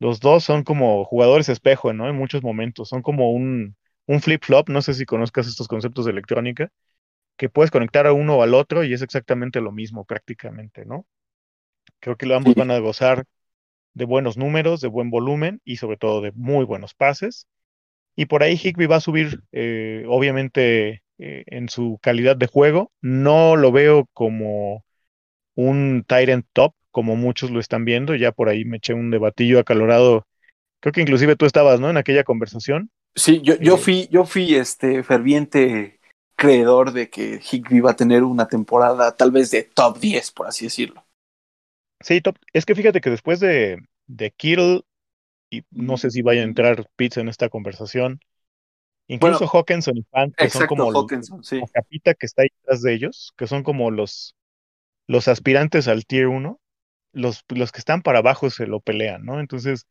Los dos son como jugadores espejo, ¿no? En muchos momentos, son como un, un flip-flop, no sé si conozcas estos conceptos de electrónica, que puedes conectar a uno o al otro y es exactamente lo mismo prácticamente, ¿no? Creo que ambos van a gozar de buenos números, de buen volumen y sobre todo de muy buenos pases. Y por ahí Higby va a subir, eh, obviamente, eh, en su calidad de juego. No lo veo como un Tyrant top, como muchos lo están viendo. Ya por ahí me eché un debatillo acalorado. Creo que inclusive tú estabas, ¿no? En aquella conversación. Sí, yo, yo eh, fui, yo fui este ferviente creedor de que Higby va a tener una temporada tal vez de top 10, por así decirlo. Sí, top. Es que fíjate que después de, de Kittle, y no sé si vaya a entrar Pitts en esta conversación, incluso Hawkinson y Fant, que son como Hawkinson, la capita que está ahí detrás de ellos, que son como los, los aspirantes al Tier 1, los, los que están para abajo se lo pelean, ¿no? Entonces,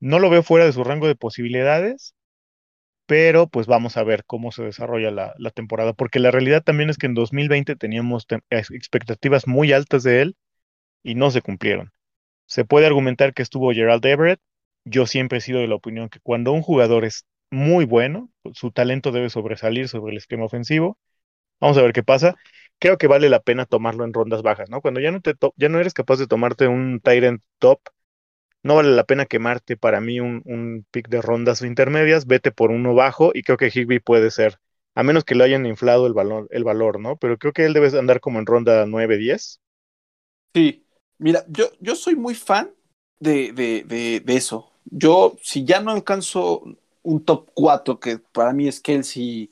no lo veo fuera de su rango de posibilidades, pero pues vamos a ver cómo se desarrolla la, temporada, porque la realidad también es que en 2020 teníamos expectativas muy altas de él y no se cumplieron. Se puede argumentar que estuvo Gerald Everett. Yo siempre he sido de la opinión que cuando un jugador es muy bueno, su talento debe sobresalir sobre el esquema ofensivo. Vamos a ver qué pasa. Creo que vale la pena tomarlo en rondas bajas, ¿no? Cuando ya no, te ya no eres capaz de tomarte un Tyrant top, no vale la pena quemarte para mí un, un pick de rondas intermedias, vete por uno bajo y creo que Higby puede ser, a menos que lo hayan inflado el valor, el valor, ¿no? Pero creo que él debe andar como en ronda 9-10. Sí, Mira, yo, yo soy muy fan de, de, de, eso. Yo, si ya no alcanzo un top 4, que para mí es Kelsey,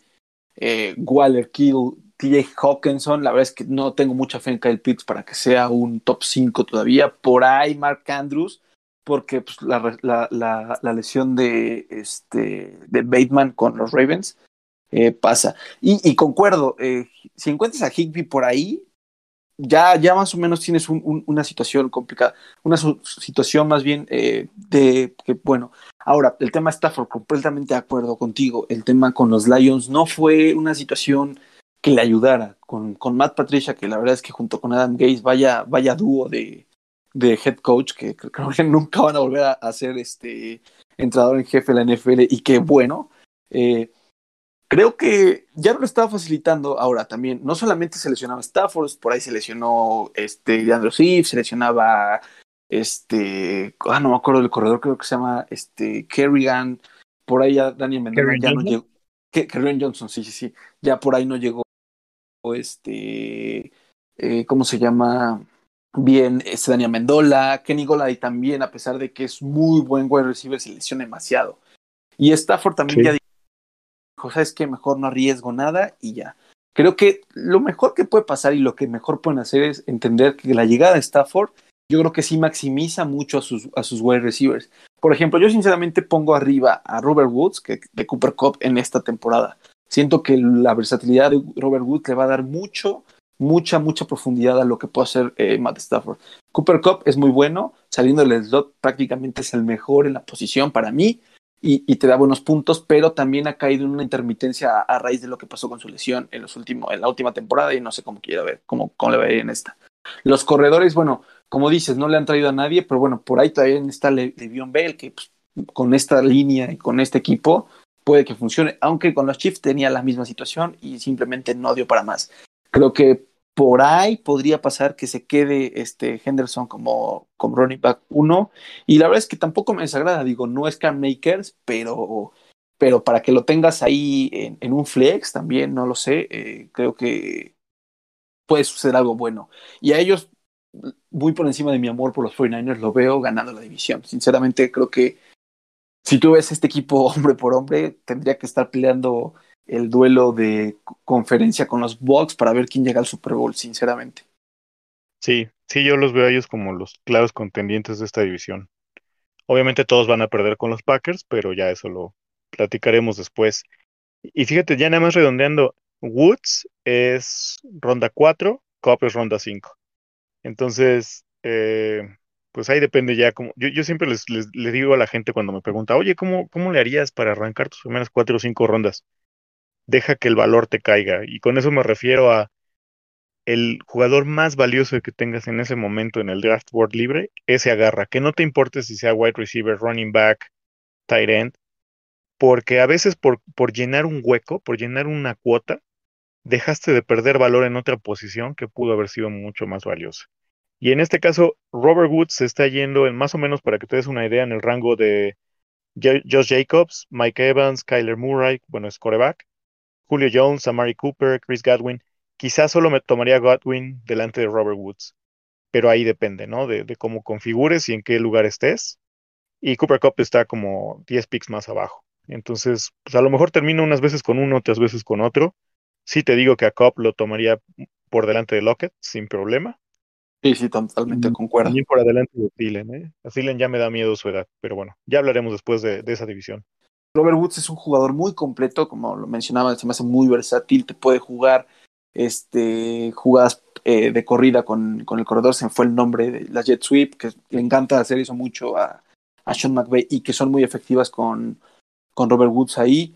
eh, Waller, Kill, TJ Hawkinson, la verdad es que no tengo mucha fe en Kyle Pitts para que sea un top 5 todavía. Por ahí Mark Andrews, porque pues, la, la, la, lesión de, este, de Bateman con los Ravens eh, pasa. Y, y concuerdo, eh, si encuentras a Higby por ahí, ya, ya más o menos tienes una situación complicada, una situación más bien eh, de que, bueno, ahora, el tema Stafford, completamente de acuerdo contigo, el tema con los Lions no fue una situación que le ayudara, con, con Matt Patricia, que la verdad es que junto con Adam Gates, vaya, vaya dúo de, de head coach, que creo que [laughs] nunca van a volver a, ser este entrenador en jefe de la NFL, y que bueno, eh, creo que ya lo estaba facilitando ahora también. No solamente seleccionaba Stafford, por ahí seleccionó este Leandro Swift, seleccionaba este, ah, no me acuerdo del corredor, creo que se llama este Kerrigan, por ahí ya Daniel Mendoza ya no llegó. Ren Johnson, sí, sí, sí. Ya por ahí no llegó este, eh, ¿cómo se llama? Bien, este Daniel Mendola, Kenny Golay también, a pesar de que es muy buen wide receiver, se lesiona demasiado. Y Stafford también Sí. ya dijo, ¿sabes qué? Mejor no arriesgo nada y ya. Creo que lo mejor que puede pasar y lo que mejor pueden hacer es entender que la llegada de Stafford, yo creo que sí maximiza mucho a sus, a sus wide receivers. Por ejemplo, yo sinceramente pongo arriba a Robert Woods que, de Cooper Cup en esta temporada. Siento que la versatilidad de Robert Woods le va a dar mucho, mucha, mucha profundidad a lo que puede hacer eh, Matt Stafford. Cooper Cup es muy bueno, saliendo del slot prácticamente es el mejor en la posición para mí y, y te da buenos puntos, pero también ha caído en una intermitencia a, raíz de lo que pasó con su lesión en, los últimos, en la última temporada y no sé cómo quiera ver, cómo, cómo le va a ir en esta. Los corredores, bueno, como dices, no le han traído a nadie, pero bueno, por ahí todavía está Le Bell, que pues, con esta línea y con este equipo puede que funcione, aunque con los Chiefs tenía la misma situación y simplemente no dio para más. Creo que por ahí podría pasar que se quede este Henderson como, como running back 1 y la verdad es que tampoco me desagrada, digo, no es Cam Makers, pero, pero para que lo tengas ahí en, en un flex también, no lo sé, eh, creo que puede suceder algo bueno. Y a ellos, muy por encima de mi amor por los 49ers, lo veo ganando la división. Sinceramente, creo que si tú ves este equipo [laughs] hombre por hombre, tendría que estar peleando el duelo de conferencia con los Bucks para ver quién llega al Super Bowl, sinceramente. Sí, sí, yo los veo a ellos como los claros contendientes de esta división. Obviamente todos van a perder con los Packers, pero ya eso lo platicaremos después. Y fíjate, ya nada más redondeando, Woods es ronda 4, Cobb es ronda 5. Entonces, eh, pues ahí depende ya como, yo, yo siempre les, les, les, digo a la gente cuando me pregunta, oye, ¿cómo, ¿cómo le harías para arrancar tus primeras 4 o 5 rondas? Deja que el valor te caiga. Y con eso me refiero a el jugador más valioso que tengas en ese momento en el draft board libre, ese agarra. Que no te importe si sea wide receiver, running back, tight end, porque a veces por, por llenar un hueco, por llenar una cuota, dejaste de perder valor en otra posición que pudo haber sido mucho más valiosa. Y en este caso, Robert Woods se está yendo en más o menos, para que te des una idea, en el rango de Josh Jacobs, Mike Evans, Kyler Murray, bueno, es coreback, Julio Jones, Amari Cooper, Chris Godwin. Quizás solo me tomaría Godwin delante de Robert Woods, pero ahí depende, ¿no? De, de cómo configures y en qué lugar estés. Y Cooper Cup está como 10 picks más abajo. Entonces, pues a lo mejor termino unas veces con uno, otras veces con otro. Sí te digo que a Cup lo tomaría por delante de Lockett, sin problema. Sí, sí, totalmente concuerdo. También por adelante de Thielen, ¿eh? A Thielen ya me da miedo su edad, pero bueno, ya hablaremos después de, de esa división. Robert Woods es un jugador muy completo, como lo mencionaba, se me hace muy versátil, te puede jugar este, jugadas eh, de corrida con, con, el corredor, se me fue el nombre de la jet sweep, que le encanta hacer eso mucho a, a Sean McVay y que son muy efectivas con, con Robert Woods ahí.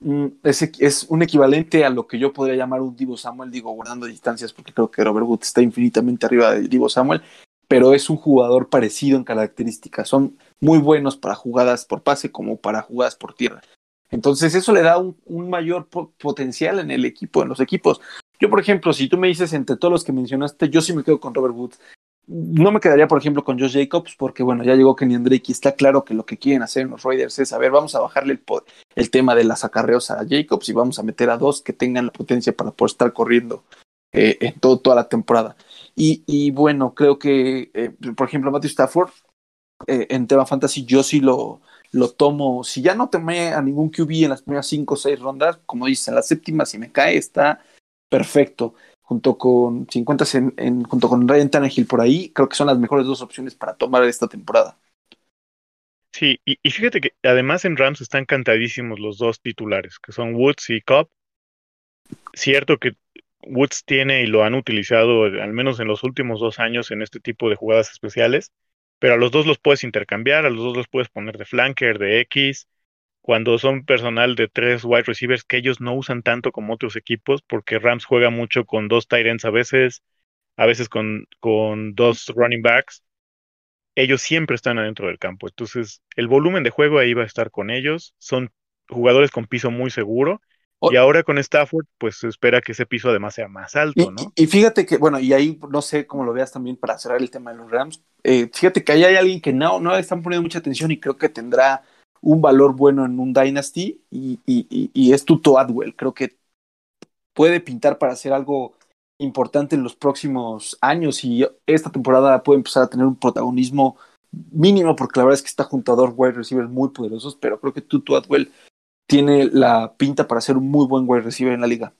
Mm, es, es, un equivalente a lo que yo podría llamar un Divo Samuel, digo, guardando distancias, porque creo que Robert Woods está infinitamente arriba de Divo Samuel, pero es un jugador parecido en características. Son muy buenos para jugadas por pase como para jugadas por tierra. Entonces eso le da un, mayor po potencial en el equipo, en los equipos. Yo, por ejemplo, si tú me dices entre todos los que mencionaste, yo sí me quedo con Robert Woods. No me quedaría, por ejemplo, con Josh Jacobs, porque bueno, ya llegó Kenny Drake y está claro que lo que quieren hacer en los Raiders es, a ver, vamos a bajarle el, el tema de las acarreos a Jacobs y vamos a meter a dos que tengan la potencia para poder estar corriendo eh, en todo, toda la temporada. Y, y bueno, creo que, eh, por ejemplo, Matthew Stafford, eh, en tema fantasy, yo sí lo, lo tomo. Si ya no tomé a ningún QB en las primeras cinco o seis rondas, como dices, en la séptima, si me cae, está perfecto. Junto con 50 en, en, junto con Ryan Tannehill por ahí, creo que son las mejores dos opciones para tomar esta temporada. Sí, y, y fíjate que además en Rams están cantadísimos los dos titulares, que son Woods y Cobb. Cierto que Woods tiene y lo han utilizado al menos en los últimos dos años en este tipo de jugadas especiales, pero a los dos los puedes intercambiar, a los dos los puedes poner de flanker, de X, cuando son personal de tres wide receivers que ellos no usan tanto como otros equipos, porque Rams juega mucho con dos tight ends a veces, a veces con, con dos running backs. Ellos siempre están adentro del campo, entonces el volumen de juego ahí va a estar con ellos, son jugadores con piso muy seguro, y ahora con Stafford, pues se espera que ese piso además sea más alto, ¿no? Y, y, fíjate que, bueno, y ahí no sé cómo lo veas también para cerrar el tema de los Rams. Eh, fíjate que ahí hay alguien que no, no le están poniendo mucha atención y creo que tendrá un valor bueno en un Dynasty y, y, y es Tuto Adwell. Creo que puede pintar para hacer algo importante en los próximos años y esta temporada puede empezar a tener un protagonismo mínimo porque la verdad es que está junto a dos wide receivers muy poderosos, pero creo que Tutu Atwell tiene la pinta para ser un muy buen wide receiver en la liga.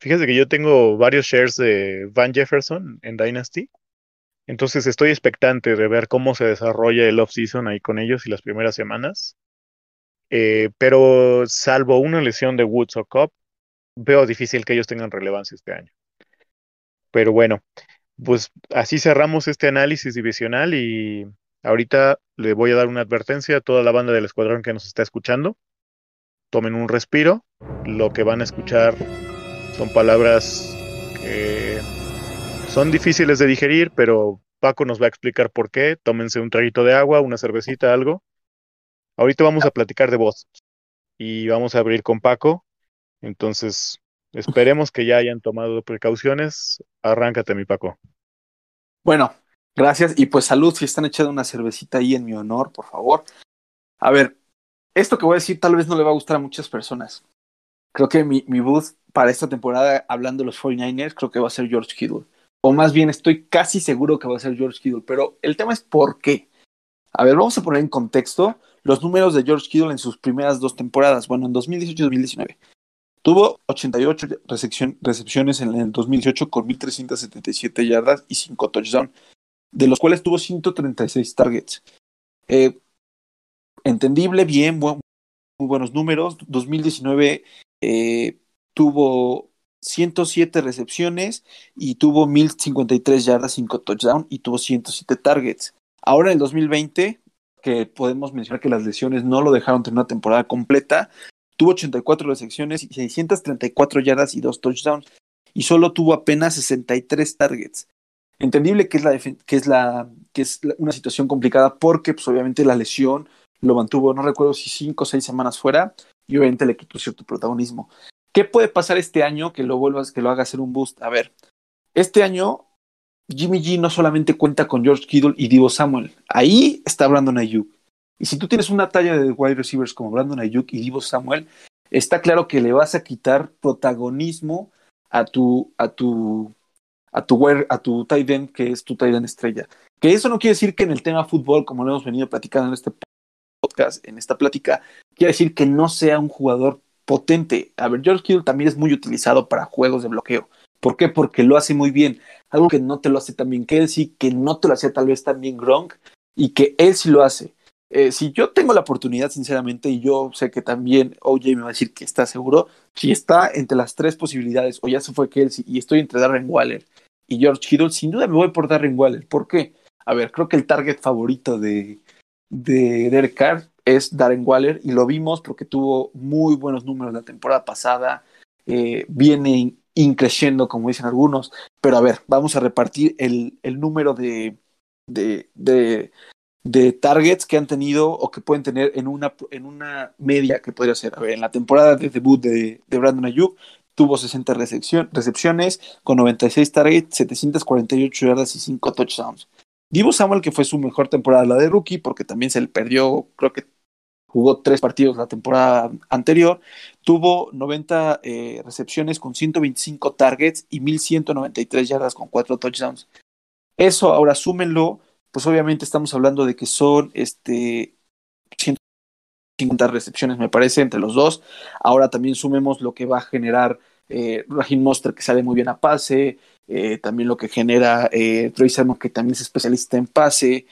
Fíjate que yo tengo varios shares de Van Jefferson en Dynasty, entonces estoy expectante de ver cómo se desarrolla el off-season ahí con ellos y las primeras semanas. Eh, pero salvo una lesión de Woods o Cobb, veo difícil que ellos tengan relevancia este año. Pero bueno, pues así cerramos este análisis divisional y ahorita le voy a dar una advertencia a toda la banda del escuadrón que nos está escuchando. Tomen un respiro. Lo que van a escuchar son palabras que son difíciles de digerir, pero Paco nos va a explicar por qué. Tómense un traguito de agua, una cervecita, algo. Ahorita vamos a platicar de voz y vamos a abrir con Paco entonces, esperemos que ya hayan tomado precauciones. Arráncate, mi Paco. Bueno, gracias. Y pues salud si están echando una cervecita ahí en mi honor, por favor. A ver, esto que voy a decir tal vez no le va a gustar a muchas personas. Creo que mi, mi booth para esta temporada, hablando de los 49ers, creo que va a ser George Kittle. O más bien, estoy casi seguro que va a ser George Kittle. Pero el tema es por qué. A ver, vamos a poner en contexto los números de George Kittle en sus primeras dos temporadas. Bueno, en 2018 y 2019. Tuvo 88 recepciones en el 2018 con 1.377 yardas y 5 touchdowns, de los cuales tuvo 136 targets. Eh, entendible, bien, muy buenos números. 2019 eh, tuvo 107 recepciones y tuvo 1053 yardas, 5 touchdowns y tuvo 107 targets. Ahora en el 2020, que podemos mencionar que las lesiones no lo dejaron tener una temporada completa, Tuvo 84 recepciones y 634 yardas y 2 touchdowns. Y solo tuvo apenas 63 targets. Entendible que es, la que es, la, que es una situación complicada porque pues, obviamente la lesión lo mantuvo, no recuerdo si 5 o 6 semanas fuera y obviamente le quitó cierto protagonismo. ¿Qué puede pasar este año que lo vuelvas, que lo haga hacer un boost? A ver, este año Jimmy G no solamente cuenta con George Kittle y Divo Samuel, ahí está Brandon Ayuk. Y si tú tienes una talla de wide receivers como Brandon Ayuk y Divo Samuel, está claro que le vas a quitar protagonismo a tu, a tu, a tu, a tu tight end, que es tu tight end estrella. Que eso no quiere decir que en el tema fútbol, como lo hemos venido platicando en este podcast, en esta plática, quiere decir que no sea un jugador potente. A ver, George Kittle también es muy utilizado para juegos de bloqueo. ¿Por qué? Porque lo hace muy bien. Algo que no te lo hace también Kelsey, que no te lo hacía tal vez también Gronk, y que él sí lo hace. Eh, si yo tengo la oportunidad, sinceramente, y yo sé que también OJ me va a decir que está seguro, si está entre las tres posibilidades, o ya se fue Kelsey, y estoy entre Darren Waller y George Kittle, sin duda me voy por Darren Waller. ¿Por qué? A ver, creo que el target favorito de, de Derek Carr es Darren Waller, y lo vimos porque tuvo muy buenos números la temporada pasada, eh, viene increciendo, como dicen algunos, pero a ver, vamos a repartir el, el número de, de, de targets que han tenido o que pueden tener en una, en una media que podría ser. A ver, en la temporada de debut de, de Brandon Ayuk tuvo 60 recepciones con 96 targets, 748 yardas y 5 touchdowns. Divo Samuel, que fue su mejor temporada la de rookie, porque también se le perdió, creo que jugó tres partidos la temporada anterior, tuvo 90 eh, recepciones con 125 targets y 1193 yardas con 4 touchdowns. Eso ahora súmenlo pues obviamente estamos hablando de que son este 150 recepciones, me parece, entre los dos. Ahora también sumemos lo que va a generar eh, Raheem Monster, que sale muy bien a pase, eh, también lo que genera eh, Troy Sermon, que también es especialista en pase.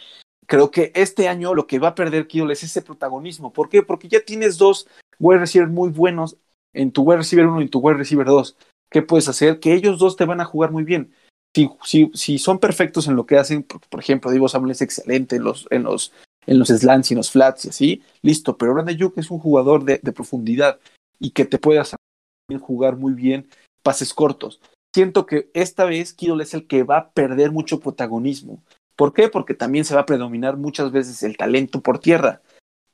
Creo que este año lo que va a perder Kittle es ese protagonismo. ¿Por qué? Porque ya tienes dos wide receivers muy buenos en tu wide receiver 1 y tu wide receiver 2. ¿Qué puedes hacer? Que ellos dos te van a jugar muy bien si, si, son perfectos en lo que hacen, por, ejemplo, Divo Samuel es excelente en los, en los, en los slants y en los flats y así, listo, pero Brandon Ayuk es un jugador de, profundidad y que te puede hacer jugar muy bien pases cortos. Siento que esta vez Kittle es el que va a perder mucho protagonismo. ¿Por qué? Porque también se va a predominar muchas veces el talento por tierra.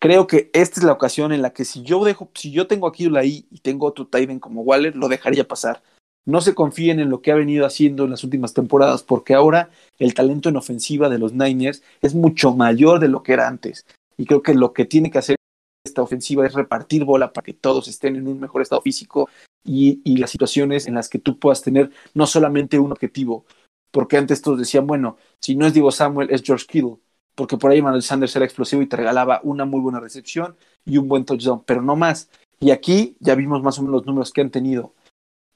Creo que esta es la ocasión en la que si yo dejo, si yo tengo a Kittle ahí y tengo otro Tyven como Waller, lo dejaría pasar no se confíen en lo que ha venido haciendo en las últimas temporadas, porque ahora el talento en ofensiva de los Niners es mucho mayor de lo que era antes. y creo que lo que tiene que hacer esta ofensiva es repartir bola para que todos estén en un mejor estado físico y, y las situaciones en las que tú puedas tener no solamente un objetivo, porque antes todos decían, bueno, si no es Divo Samuel, es George Kittle, porque por ahí Manuel Sanders era explosivo y te regalaba una muy buena recepción y un buen touchdown, pero no más. Y aquí ya vimos más o menos los números que han tenido.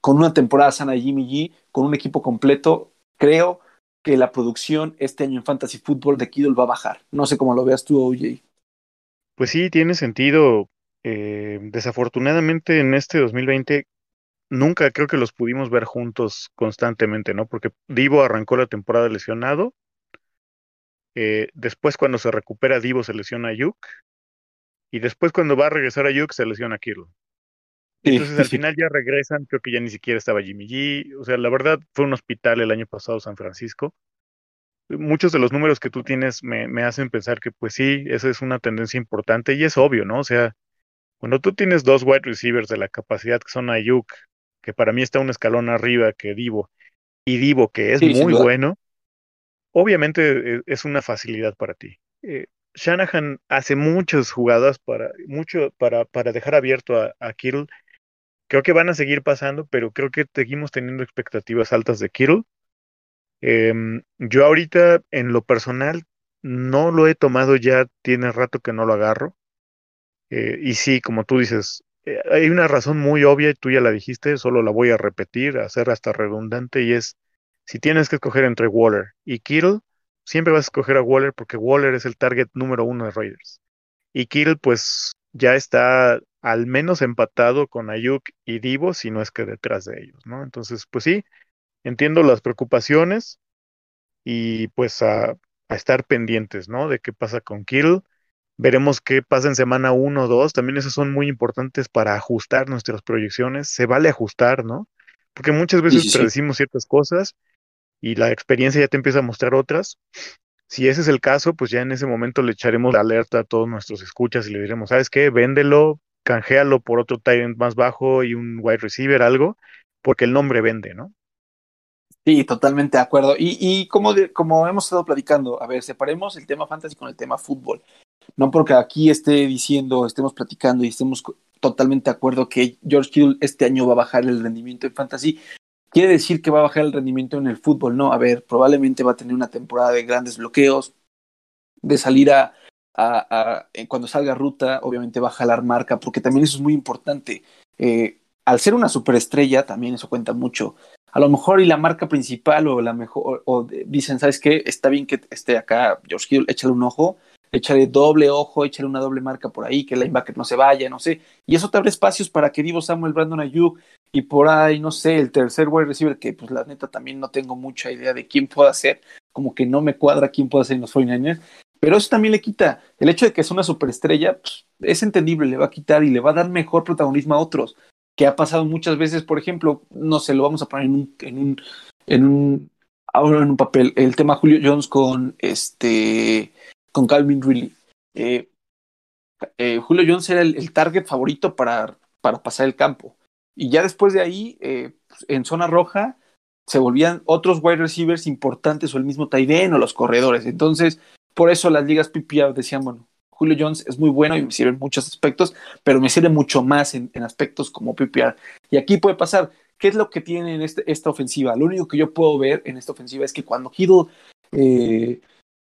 Con una temporada sana de Jimmy G, con un equipo completo, creo que la producción este año en Fantasy Football de Kittle va a bajar. No sé cómo lo veas tú, OJ. Pues sí, tiene sentido. Eh, desafortunadamente en este 2020 nunca creo que los pudimos ver juntos constantemente, ¿no? Porque Divo arrancó la temporada lesionado. Eh, después cuando se recupera Divo se lesiona a Yuk. Y después cuando va a regresar a Yuk se lesiona a Kittle. Entonces al final ya regresan, creo que ya ni siquiera estaba Jimmy G. O sea, la verdad fue un hospital el año pasado San Francisco. Muchos de los números que tú tienes me, me hacen pensar que pues sí, esa es una tendencia importante y es obvio, ¿no? O sea, cuando tú tienes dos wide receivers de la capacidad que son Ayuk, que para mí está un escalón arriba que Divo, y Divo, que es muy bueno, obviamente e, es una facilidad para ti. Eh, Shanahan hace muchas jugadas para, mucho, para, para dejar abierto a, a, Kittle. Creo que van a seguir pasando, pero creo que seguimos teniendo expectativas altas de Kittle. Eh, yo ahorita, en lo personal, no lo he tomado ya, tiene rato que no lo agarro. Eh, y sí, como tú dices, eh, hay una razón muy obvia, y tú ya la dijiste, solo la voy a repetir, hacer hasta redundante, y es, si tienes que escoger entre Waller y Kittle, siempre vas a escoger a Waller porque Waller es el target número uno de Raiders. Y Kittle, pues, ya está al menos empatado con Ayuk y Divo, si no es que detrás de ellos, ¿no? Entonces, pues sí, entiendo las preocupaciones y pues a, a estar pendientes, ¿no? De qué pasa con Kittle Veremos qué pasa en semana 1 o 2. También esos son muy importantes para ajustar nuestras proyecciones. Se vale ajustar, ¿no? Porque muchas veces sí, sí, predecimos ciertas cosas y la experiencia ya te empieza a mostrar otras. Si ese es el caso, pues ya en ese momento le echaremos la alerta a todos nuestros escuchas y le diremos, ¿sabes qué? Véndelo, canjealo por otro tight más bajo y un wide receiver, algo, porque el nombre vende, ¿no? Sí, totalmente de acuerdo. Y, y como, hemos estado platicando, a ver, separemos el tema fantasy con el tema fútbol. No porque aquí esté diciendo, estemos platicando y estemos totalmente de acuerdo que George Kittle este año va a bajar el rendimiento en fantasy, quiere decir que va a bajar el rendimiento en el fútbol. No, a ver, probablemente va a tener una temporada de grandes bloqueos, de salir a, a cuando salga ruta, obviamente va a jalar marca, porque también eso es muy importante. Eh, al ser una superestrella, también eso cuenta mucho. A lo mejor y la marca principal o la mejor, o, dicen, ¿sabes qué? Está bien que esté acá George Kittle, échale un ojo, échale doble ojo, échale una doble marca por ahí, que el linebacker no se vaya, no sé. Y eso te abre espacios para que Divo Samuel, Brandon Ayuk y por ahí, no sé, el tercer wide receiver, que pues la neta también no tengo mucha idea de quién pueda ser, como que no me cuadra quién pueda ser en los 49ers, pero eso también le quita, el hecho de que es una superestrella, pues, es entendible, le va a quitar y le va a dar mejor protagonismo a otros, que ha pasado muchas veces, por ejemplo, no sé, lo vamos a poner en un, en un, en un, ahora en un papel, el tema Julio Jones con este con Calvin Ridley. Eh, eh, Julio Jones era el, target favorito para, para pasar el campo. Y ya después de ahí, eh, en zona roja, se volvían otros wide receivers importantes o el mismo Tyden o los corredores. Entonces, por eso las ligas PPR decían, bueno, Julio Jones es muy bueno y me sirve en muchos aspectos, pero me sirve mucho más en, aspectos como PPR. Y aquí puede pasar, ¿qué es lo que tiene en este, esta ofensiva? Lo único que yo puedo ver en esta ofensiva es que cuando Hiddle eh,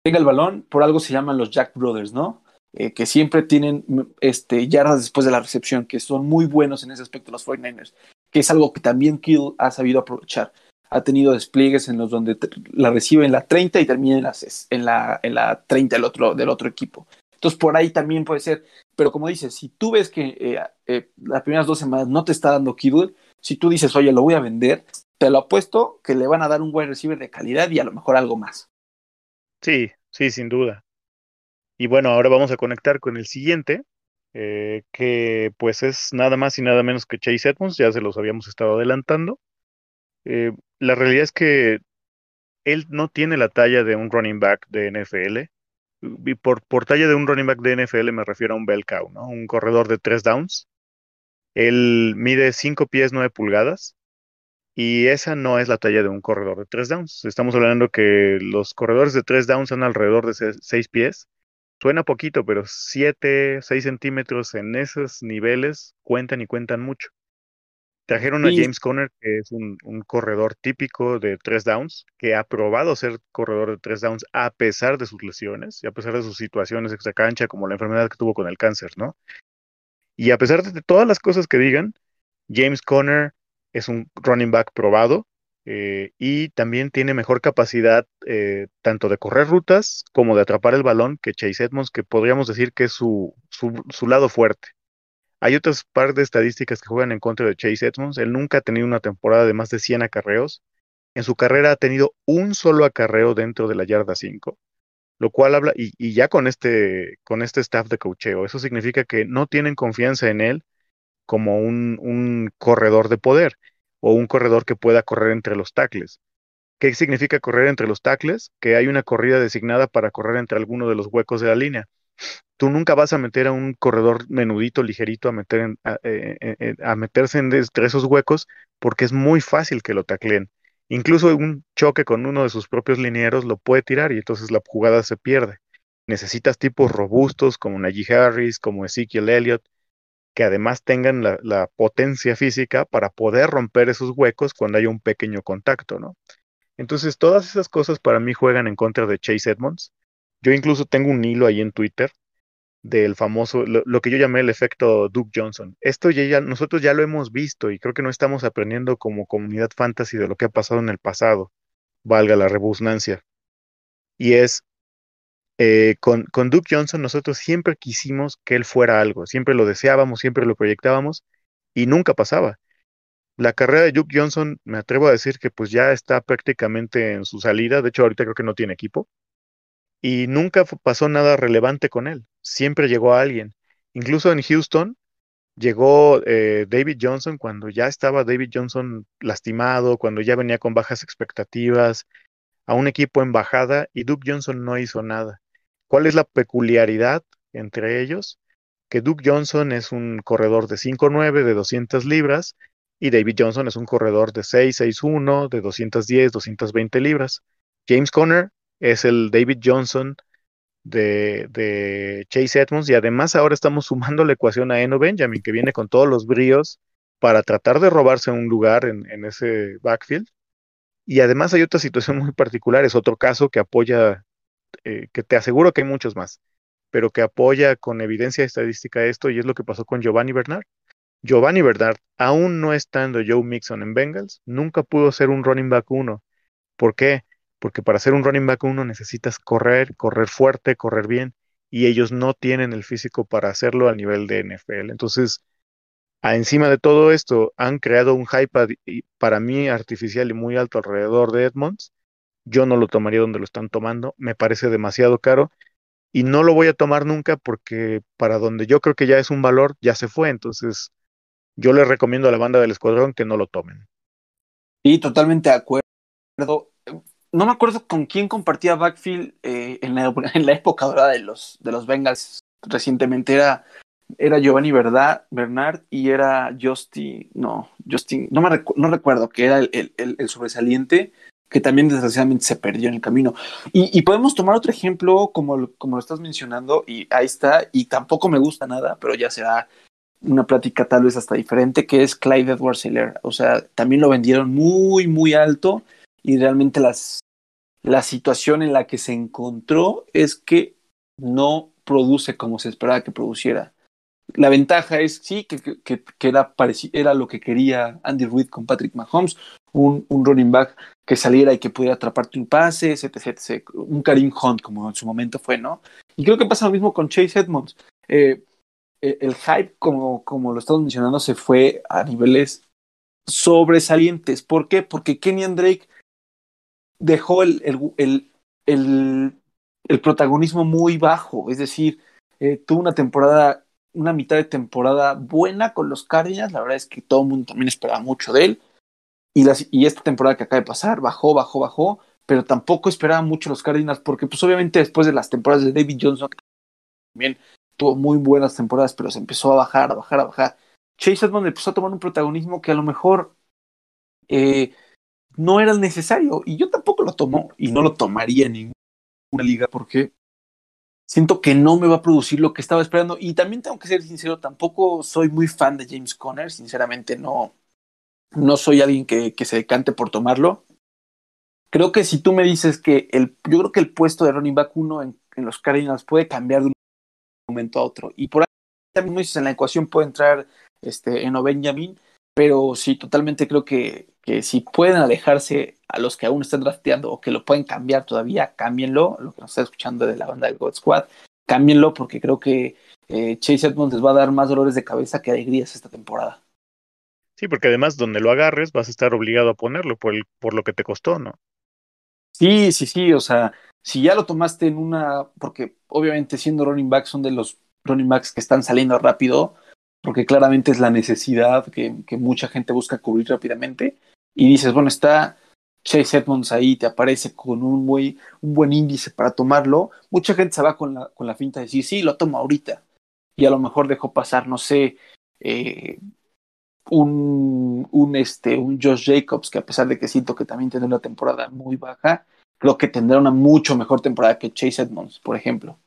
tenga el balón, por algo se llaman los Jack Brothers, ¿no? Eh, que siempre tienen este, yardas después de la recepción, que son muy buenos en ese aspecto los 49ers, que es algo que también Kill ha sabido aprovechar. Ha tenido despliegues en los donde la recibe en la 30 y termina en la, en la, en la 30 del otro, del otro equipo. Entonces por ahí también puede ser, pero como dices, si tú ves que eh, eh, las primeras dos semanas no te está dando Kittle, si tú dices, oye, lo voy a vender, te lo apuesto que le van a dar un buen receiver de calidad y a lo mejor algo más. Sí, sí, sin duda. Y bueno, ahora vamos a conectar con el siguiente, eh, que pues es nada más y nada menos que Chase Edmonds, ya se los habíamos estado adelantando. La realidad es que él no tiene la talla de un running back de NFL. Por, por talla de un running back de NFL me refiero a un bell cow, ¿no? Un corredor de tres downs. Él mide 5 pies 9 pulgadas, y esa no es la talla de un corredor de tres downs. Estamos hablando que los corredores de tres downs son alrededor de seis pies Suena poquito, pero 7, 6 centímetros en esos niveles cuentan y cuentan mucho. Trajeron a James Conner, que es un, corredor típico de tres downs, que ha probado ser corredor de tres downs a pesar de sus lesiones y a pesar de sus situaciones extracancha, como la enfermedad que tuvo con el cáncer, ¿no? Y a pesar de todas las cosas que digan, James Conner es un running back probado eh, y también tiene mejor capacidad eh, tanto de correr rutas como de atrapar el balón que Chase Edmonds, que podríamos decir que es su, su lado fuerte. Hay otras par de estadísticas que juegan en contra de Chase Edmonds. Él nunca ha tenido una temporada de más de 100 acarreos. En su carrera ha tenido un solo acarreo dentro de la yarda 5, lo cual habla, y, ya con este, con este staff de cocheo, eso significa que no tienen confianza en él como un, un corredor de poder o un corredor que pueda correr entre los tackles. ¿Qué significa correr entre los tackles? Que hay una corrida designada para correr entre alguno de los huecos de la línea tú nunca vas a meter a un corredor menudito, ligerito, a, meter eh, eh, eh, a, meterse entre esos huecos porque es muy fácil que lo tacleen. Incluso un choque con uno de sus propios linieros lo puede tirar y entonces la jugada se pierde. Necesitas tipos robustos como Najee Harris, como Ezekiel Elliott, que además tengan la, la, potencia física para poder romper esos huecos cuando haya un pequeño contacto, ¿no? Entonces, todas esas cosas para mí juegan en contra de Chase Edmonds. Yo incluso tengo un hilo ahí en Twitter del famoso, lo, que yo llamé el efecto Duke Johnson. Esto ya, nosotros ya lo hemos visto y creo que no estamos aprendiendo como comunidad fantasy de lo que ha pasado en el pasado, valga la rebusnancia. Y es, eh, con, con Duke Johnson nosotros siempre quisimos que él fuera algo, siempre lo deseábamos, siempre lo proyectábamos y nunca pasaba. La carrera de Duke Johnson, me atrevo a decir que pues ya está prácticamente en su salida, de hecho ahorita creo que no tiene equipo, y nunca pasó nada relevante con él. Siempre llegó a alguien. Incluso en Houston llegó eh, David Johnson cuando ya estaba David Johnson lastimado, cuando ya venía con bajas expectativas, a un equipo en bajada y Duke Johnson no hizo nada. ¿Cuál es la peculiaridad entre ellos? Que Duke Johnson es un corredor de 5'9, de 200 libras, y David Johnson es un corredor de 6'6'1, de 210, 220 libras. James Conner es el David Johnson de, Chase Edmonds y además ahora estamos sumando la ecuación a Eno Benjamin, que viene con todos los bríos para tratar de robarse un lugar en, ese backfield. Y además hay otra situación muy particular, es otro caso que apoya, eh, que te aseguro que hay muchos más, pero que apoya con evidencia estadística esto y es lo que pasó con Giovanni Bernard. Giovanni Bernard, aún no estando Joe Mixon en Bengals, nunca pudo ser un running back uno. ¿Por qué? Porque para ser un running back uno necesitas correr, correr fuerte, correr bien, y ellos no tienen el físico para hacerlo a nivel de NFL. Entonces, a encima de todo esto, han creado un hype para mí artificial y muy alto alrededor de Edmonds. Yo no lo tomaría donde lo están tomando, me parece demasiado caro y no lo voy a tomar nunca porque para donde yo creo que ya es un valor, ya se fue. Entonces, yo les recomiendo a la banda del escuadrón que no lo tomen. Y totalmente de acuerdo no me acuerdo con quién compartía backfield eh, en, la, [laughs] en, la, época dorada de los, de los Bengals recientemente. Era, era Giovanni Verdad, Bernard y era Justin, no, Justin, no, me no recuerdo, que era el, el, sobresaliente que también desgraciadamente se perdió en el camino. Y, y, podemos tomar otro ejemplo como, como lo estás mencionando, y ahí está, y tampoco me gusta nada, pero ya será una plática tal vez hasta diferente, que es Clyde Edwards Hiller. O sea, también lo vendieron muy, muy alto y realmente las, la situación en la que se encontró es que no produce como se esperaba que produciera. La ventaja es, sí, que, que, que era, era, lo que quería Andy Reid con Patrick Mahomes, un, un, running back que saliera y que pudiera atraparte un pase, etc, Un Karim Hunt, como en su momento fue, ¿no? Y creo que pasa lo mismo con Chase Edmonds. Eh, eh, el hype, como, como lo estamos mencionando, se fue a niveles sobresalientes. ¿Por qué? Porque Kenny Drake dejó el, el, el, el, protagonismo muy bajo, es decir, eh, tuvo una temporada, una mitad de temporada buena con los Cardinals, la verdad es que todo el mundo también esperaba mucho de él, y, las, y esta temporada que acaba de pasar, bajó, bajó, bajó, pero tampoco esperaba mucho los Cardinals, porque pues obviamente después de las temporadas de David Johnson, también tuvo muy buenas temporadas, pero se empezó a bajar, a bajar, a bajar. Chase Edmonds empezó a tomar un protagonismo que a lo mejor eh, no era necesario. Y yo tampoco lo tomo y no lo tomaría en ninguna liga porque siento que no me va a producir lo que estaba esperando. Y también tengo que ser sincero, tampoco soy muy fan de James Conner, sinceramente no, no soy alguien que, que se decante por tomarlo. Creo que si tú me dices que el, yo creo que el puesto de running back 1 en, en, los Cardinals puede cambiar de un momento a otro. Y por ahí también dices, en la ecuación puede entrar este, en Benjamin, pero sí, totalmente creo que, que si pueden alejarse a los que aún están drafteando o que lo pueden cambiar todavía, cámbienlo, lo que nos está escuchando de la banda del God Squad, cámbienlo porque creo que eh, Chase Edmonds les va a dar más dolores de cabeza que alegrías esta temporada. Sí, porque además donde lo agarres vas a estar obligado a ponerlo por, el, por lo que te costó, ¿no? Sí, sí, sí, o sea, si ya lo tomaste en una, porque obviamente siendo running back son de los running backs que están saliendo rápido, porque claramente es la necesidad que, que mucha gente busca cubrir rápidamente, y dices, bueno, está Chase Edmonds ahí, te aparece con un, muy, un buen índice para tomarlo, mucha gente se va con la, con la finta de decir, sí, lo tomo ahorita, y a lo mejor dejó pasar, no sé, eh, un, un, este, un Josh Jacobs, que a pesar de que siento que también tiene una temporada muy baja, creo que tendrá una mucho mejor temporada que Chase Edmonds, por ejemplo.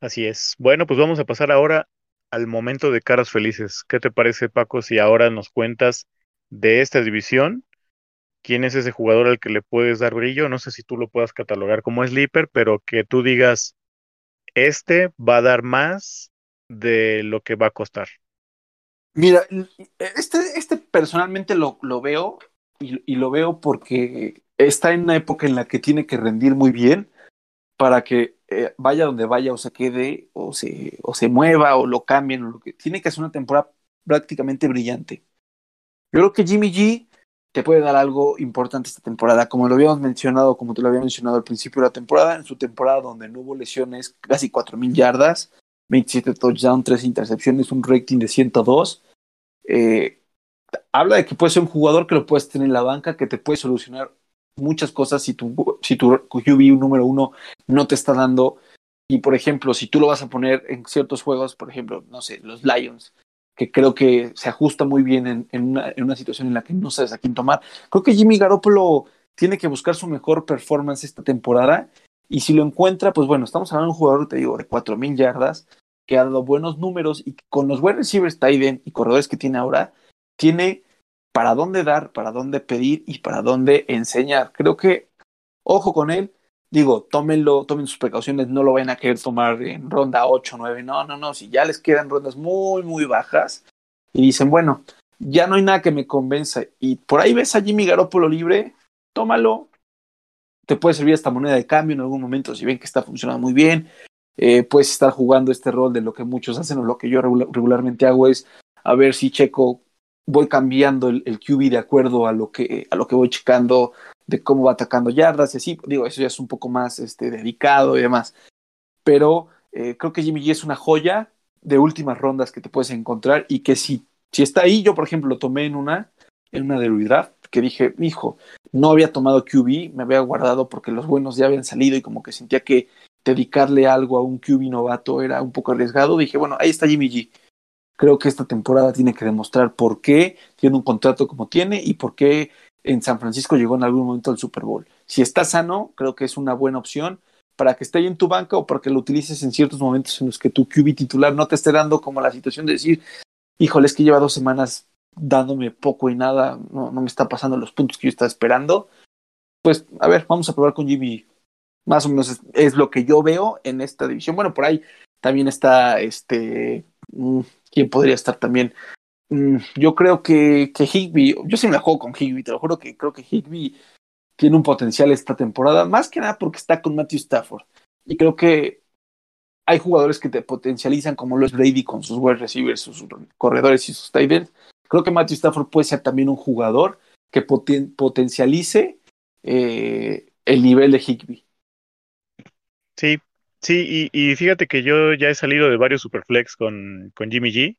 Así es. Bueno, pues vamos a pasar ahora al momento de caras felices. ¿Qué te parece, Paco, si ahora nos cuentas de esta división? ¿Quién es ese jugador al que le puedes dar brillo? No sé si tú lo puedas catalogar como sleeper, pero que tú digas, este va a dar más de lo que va a costar. Mira, este, este personalmente lo, lo veo y, y, lo veo porque está en una época en la que tiene que rendir muy bien para que eh, vaya donde vaya o se quede o se, o se mueva o lo cambien o lo que tiene que hacer una temporada prácticamente brillante. Yo creo que Jimmy G te puede dar algo importante esta temporada, como lo habíamos mencionado, como te lo había mencionado al principio de la temporada, en su temporada donde no hubo lesiones, casi 4.000 yardas, 27 touchdowns, 3 intercepciones, un rating de 102. Eh, habla de que puede ser un jugador que lo puedes tener en la banca, que te puede solucionar muchas cosas si tu, si tu QB número uno no te está dando. Y por ejemplo, si tú lo vas a poner en ciertos juegos, por ejemplo, no sé, los Lions, que creo que se ajusta muy bien en, en, una, en una situación en la que no sabes a quién tomar. Creo que Jimmy Garoppolo tiene que buscar su mejor performance esta temporada. Y si lo encuentra, pues bueno, estamos hablando de un jugador, te digo, de 4.000 yardas, que ha dado buenos números y con los wide receivers tight y corredores que tiene ahora, tiene para dónde dar, para dónde pedir y para dónde enseñar. Creo que, ojo con él, digo, tómenlo, tomen sus precauciones, no lo vayan a querer tomar en ronda 8, 9, no, no, no, si ya les quedan rondas muy, muy bajas y dicen, bueno, ya no hay nada que me convenza y por ahí ves a Jimmy Garoppolo libre, tómalo, te puede servir esta moneda de cambio en algún momento si ven que está funcionando muy bien, eh, puedes estar jugando este rol de lo que muchos hacen o lo que yo regular, regularmente hago es a ver si checo, voy cambiando el, el, QB de acuerdo a lo que, a lo que voy checando de cómo va atacando yardas y así, digo, eso ya es un poco más este, dedicado y demás, pero eh, creo que Jimmy G es una joya de últimas rondas que te puedes encontrar y que si, si está ahí, yo por ejemplo lo tomé en una, en una de redraft, que dije, hijo, no había tomado QB, me había guardado porque los buenos ya habían salido y como que sentía que dedicarle algo a un QB novato era un poco arriesgado. Dije, bueno, ahí está Jimmy G. Creo que esta temporada tiene que demostrar por qué tiene un contrato como tiene y por qué en San Francisco llegó en algún momento al Super Bowl. Si está sano, creo que es una buena opción para que esté en tu banca o para que lo utilices en ciertos momentos en los que tu QB titular no te esté dando como la situación de decir, híjole, es que lleva dos semanas dándome poco y nada, no, no me está pasando los puntos que yo estaba esperando. Pues, a ver, vamos a probar con Jimmy más o menos es, es, lo que yo veo en esta división. Bueno, por ahí también está este. Mmm, ¿Quién podría estar también? Mm, yo creo que, que Higby, yo sí me juego con Higby, te lo juro que creo que Higby tiene un potencial esta temporada, más que nada porque está con Matthew Stafford. Y creo que hay jugadores que te potencializan, como lo es Brady con sus wide receivers, sus corredores y sus tight ends. Creo que Matthew Stafford puede ser también un jugador que poten potencialice eh, el nivel de Higby. Sí, sí, y, y, fíjate que yo ya he salido de varios Superflex con, con Jimmy G,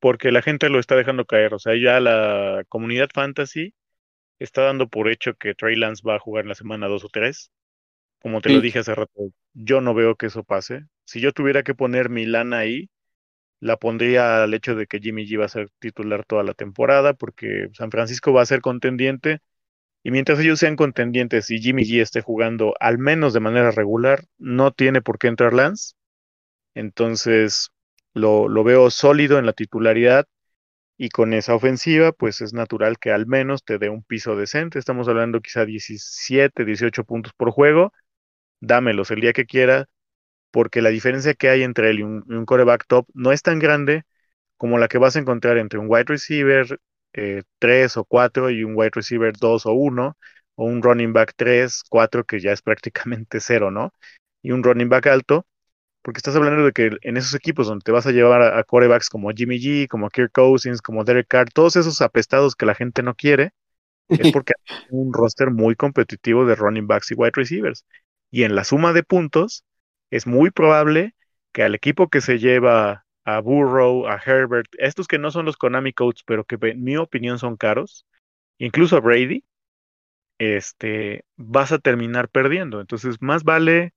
porque la gente lo está dejando caer. O sea, ya la comunidad fantasy está dando por hecho que Trey Lance va a jugar en la semana 2 o 3. Como te sí. lo dije hace rato, yo no veo que eso pase. Si yo tuviera que poner mi lana ahí, la pondría al hecho de que Jimmy G va a ser titular toda la temporada, porque San Francisco va a ser contendiente Y mientras ellos sean contendientes y Jimmy G esté jugando al menos de manera regular, no tiene por qué entrar Lance. Entonces lo, lo veo sólido en la titularidad y con esa ofensiva, pues es natural que al menos te dé un piso decente. Estamos hablando quizá 17, 18 puntos por juego. Dámelos el día que quiera, porque la diferencia que hay entre él y un, coreback top no es tan grande como la que vas a encontrar entre un wide receiver 3 eh, o 4 y un wide receiver 2 o 1, o un running back 3, 4, que ya es prácticamente [laughs] cero, ¿no? Y un running back alto, porque estás hablando de que en esos equipos donde te vas a llevar a, corebacks como Jimmy G, como Kirk Cousins, como Derek Carr, todos esos apestados que la gente no quiere, es [laughs] porque hay un roster muy competitivo de running backs y wide receivers. Y en la suma de puntos, es muy probable que al equipo que se lleva a Burrow, a Herbert, estos que no son los Konami Codes, pero que en mi opinión son caros, incluso a Brady, este, vas a terminar perdiendo. Entonces, más vale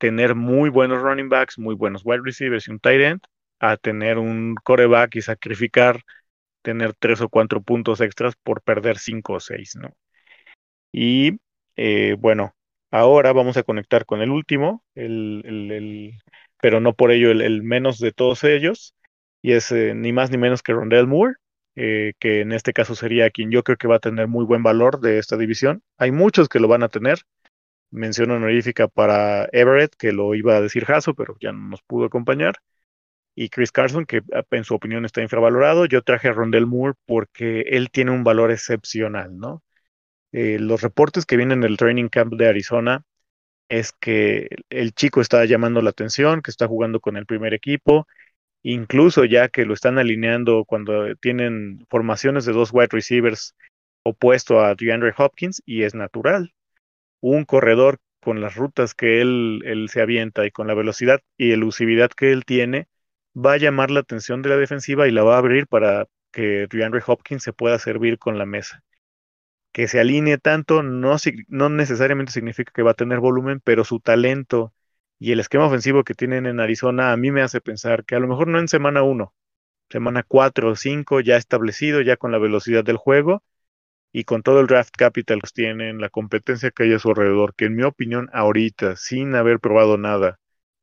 tener muy buenos running backs, muy buenos wide receivers y un tight end, a tener un coreback y sacrificar tener tres o cuatro puntos extras por perder cinco o seis, ¿no? Y eh, bueno, ahora vamos a conectar con el último, el, pero no por ello el, menos de todos ellos, y es eh, ni más ni menos que Rondell Moore, eh, que en este caso sería quien yo creo que va a tener muy buen valor de esta división. Hay muchos que lo van a tener. Mención honorífica para Everett, que lo iba a decir Jaso, pero ya no nos pudo acompañar. Y Chris Carson, que en su opinión está infravalorado. Yo traje a Rondell Moore porque él tiene un valor excepcional, ¿no? Eh, los reportes que vienen del training camp de Arizona es que el chico está llamando la atención, que está jugando con el primer equipo, incluso ya que lo están alineando cuando tienen formaciones de dos wide receivers opuesto a DeAndre Hopkins y es natural. Un corredor con las rutas que él, él se avienta y con la velocidad y elusividad que él tiene, va a llamar la atención de la defensiva y la va a abrir para que DeAndre Hopkins se pueda servir con la mesa. Que se alinee tanto no, no necesariamente significa que va a tener volumen, pero su talento y el esquema ofensivo que tienen en Arizona a mí me hace pensar que a lo mejor no en semana 1, semana 4 o 5 ya establecido, ya con la velocidad del juego y con todo el draft capital que tienen, la competencia que hay a su alrededor, que en mi opinión ahorita, sin haber probado nada,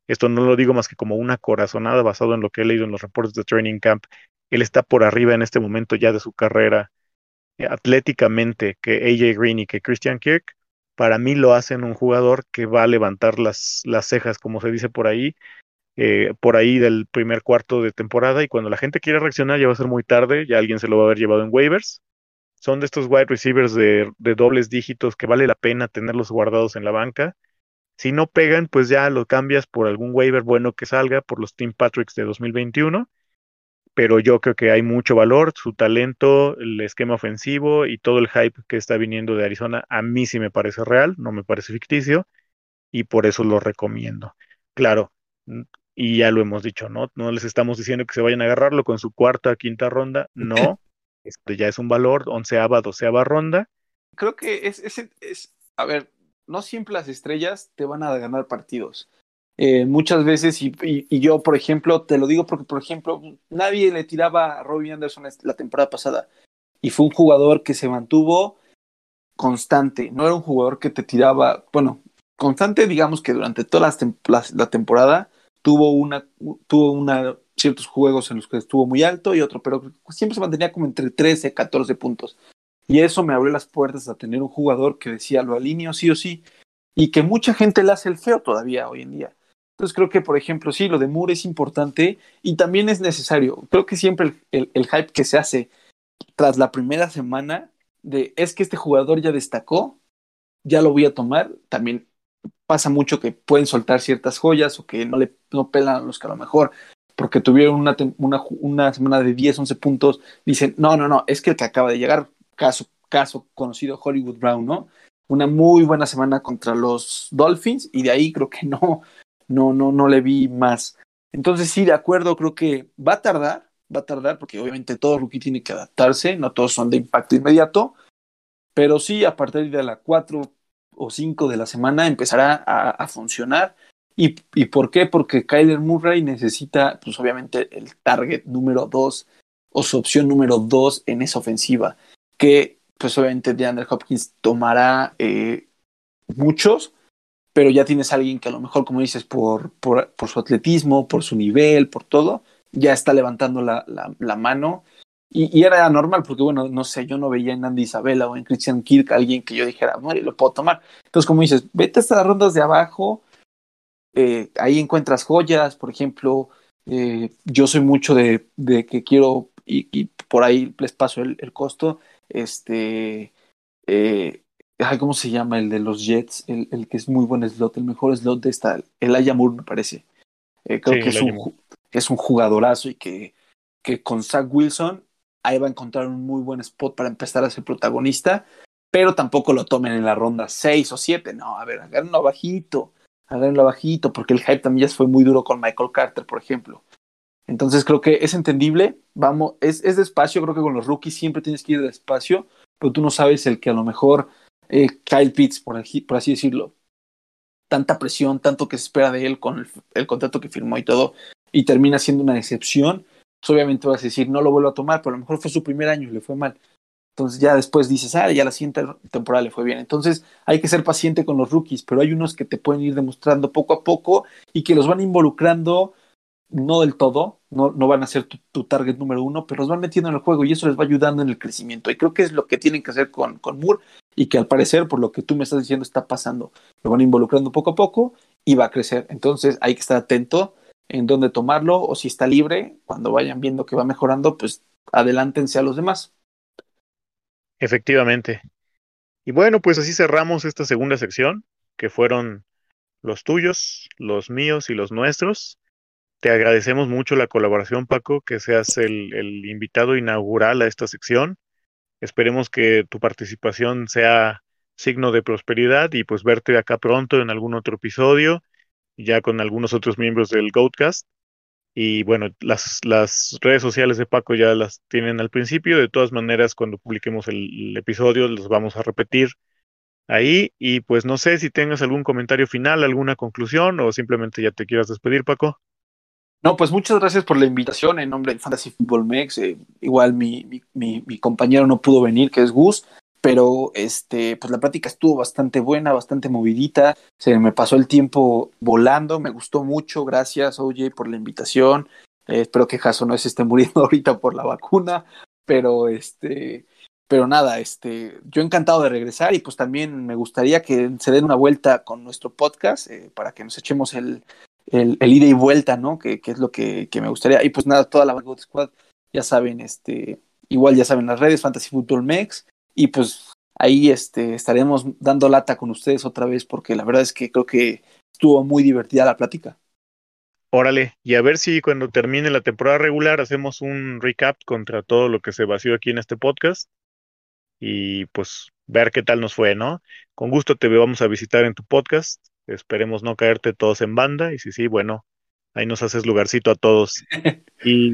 esto no lo digo más que como una corazonada basado en lo que he leído en los reportes de Training Camp, él está por arriba en este momento ya de su carrera atléticamente que AJ Green y que Christian Kirk, para mí lo hacen un jugador que va a levantar las, las cejas, como se dice por ahí, eh, por ahí del primer cuarto de temporada y cuando la gente quiera reaccionar ya va a ser muy tarde, ya alguien se lo va a haber llevado en waivers. Son de estos wide receivers de, de dobles dígitos que vale la pena tenerlos guardados en la banca. Si no pegan, pues ya lo cambias por algún waiver bueno que salga, por los Team Patricks de 2021 pero yo creo que hay mucho valor, su talento, el esquema ofensivo y todo el hype que está viniendo de Arizona, a mí sí me parece real, no me parece ficticio, y por eso lo recomiendo. Claro, y ya lo hemos dicho, ¿no? No les estamos diciendo que se vayan a agarrarlo con su cuarta, quinta ronda, [laughs] no, este ya es un valor, onceava, doceava ronda. Creo que es, a ver, no siempre las estrellas te van a ganar partidos. Eh, muchas veces, y, yo, por ejemplo, te lo digo porque, por ejemplo, nadie le tiraba a Robbie Anderson la temporada pasada. Y fue un jugador que se mantuvo constante. No era un jugador que te tiraba, bueno, constante, digamos que durante toda la, temporada tuvo una, tuvo una, ciertos juegos en los que estuvo muy alto y otro, pero siempre se mantenía como entre 13, 14 puntos. Y eso me abrió las puertas a tener un jugador que decía lo alineo sí o sí, y que mucha gente le hace el feo todavía hoy en día. Entonces creo que, por ejemplo, sí, lo de Moore es importante y también es necesario. Creo que siempre el, hype que se hace tras la primera semana de es que este jugador ya destacó, ya lo voy a tomar, también pasa mucho que pueden soltar ciertas joyas o que no le no pelan los que a lo mejor porque tuvieron una, una, una semana de 10, 11 puntos, dicen, no, no, no, es que el que acaba de llegar, caso, caso conocido Hollywood Brown, ¿no? Una muy buena semana contra los Dolphins y de ahí creo que no, no, no, no le vi más. Entonces sí, de acuerdo, creo que va a tardar, va a tardar, porque obviamente todo rookie tiene que adaptarse, no todos son de impacto inmediato, pero sí, a partir de la 4 o 5 de la semana empezará a, funcionar. ¿Y, ¿Y, por qué? Porque Kyler Murray necesita, pues obviamente, el target número 2 o su opción número 2 en esa ofensiva, que pues obviamente DeAndre Hopkins tomará eh, muchos, pero ya tienes a alguien que a lo mejor, como dices, por, por, su atletismo, por su nivel, por todo, ya está levantando la, mano. Y, era normal, porque bueno, no sé, yo no veía en Andy Isabella o en Christian Kirk alguien que yo dijera, no, lo puedo tomar. Entonces, como dices, vete hasta las rondas de abajo, eh, ahí encuentras joyas, por ejemplo, eh, yo soy mucho de, de que quiero, y, por ahí les paso el, el costo, este, eh, ¿cómo se llama? El de los Jets, el, el, que es muy buen slot, el mejor slot de esta, el Ayamur me parece. Eh, creo que es un, es un, jugadorazo y que, que con Zach Wilson ahí va a encontrar un muy buen spot para empezar a ser protagonista, pero tampoco lo tomen en la ronda 6 o 7, no, a ver, agárrenlo bajito, agárrenlo bajito, porque el hype también ya fue muy duro con Michael Carter, por ejemplo. Entonces creo que es entendible, vamos, es, es despacio, creo que con los rookies siempre tienes que ir despacio, pero tú no sabes el que a lo mejor eh, Kyle Pitts, por, así decirlo, tanta presión, tanto que se espera de él con el, contrato que firmó y todo, y termina siendo una excepción, pues obviamente vas a decir, no lo vuelvo a tomar, pero a lo mejor fue su primer año y le fue mal. Entonces ya después dices, ah, ya la siguiente temporada le fue bien. Entonces hay que ser paciente con los rookies, pero hay unos que te pueden ir demostrando poco a poco y que los van involucrando no del todo, no, no van a ser tu, target número uno, pero los van metiendo en el juego y eso les va ayudando en el crecimiento. Y creo que es lo que tienen que hacer con, con Moore y que al parecer, por lo que tú me estás diciendo, está pasando. Lo van involucrando poco a poco y va a crecer. Entonces hay que estar atento en dónde tomarlo o si está libre, cuando vayan viendo que va mejorando, pues adelántense a los demás. Efectivamente. Y bueno, pues así cerramos esta segunda sección, que fueron los tuyos, los míos y los nuestros. Te agradecemos mucho la colaboración, Paco, que seas el, invitado inaugural a esta sección. Esperemos que tu participación sea signo de prosperidad y pues verte acá pronto en algún otro episodio, ya con algunos otros miembros del Goatcast. Y bueno, las, las redes sociales de Paco ya las tienen al principio. De todas maneras, cuando publiquemos el, episodio, los vamos a repetir ahí. Y pues no sé si tengas algún comentario final, alguna conclusión o simplemente ya te quieras despedir, Paco. No, pues muchas gracias por la invitación en nombre de Fantasy Football Mex. Eh, igual mi, mi, mi, compañero no pudo venir, que es Gus, pero este, pues la práctica estuvo bastante buena, bastante movidita. Se me pasó el tiempo volando, me gustó mucho. Gracias, OJ, por la invitación. Eh, espero que Jaso no se esté muriendo [laughs] ahorita por la vacuna, pero este, pero nada, este, yo encantado de regresar y pues también me gustaría que se den una vuelta con nuestro podcast eh, para que nos echemos el, el, ida y vuelta, ¿no? Que, es lo que, me gustaría. Y pues nada, toda la Squad, ya saben, este, igual ya saben las redes, Fantasy Football Mex, y pues ahí este, estaremos dando lata con ustedes otra vez, porque la verdad es que creo que estuvo muy divertida la plática. Órale, y a ver si cuando termine la temporada regular hacemos un recap contra todo lo que se vació aquí en este podcast y pues ver qué tal nos fue, ¿no? Con gusto te vamos a visitar en tu podcast Esperemos no caerte todos en banda y si sí, bueno, ahí nos haces lugarcito a todos. [laughs] Y,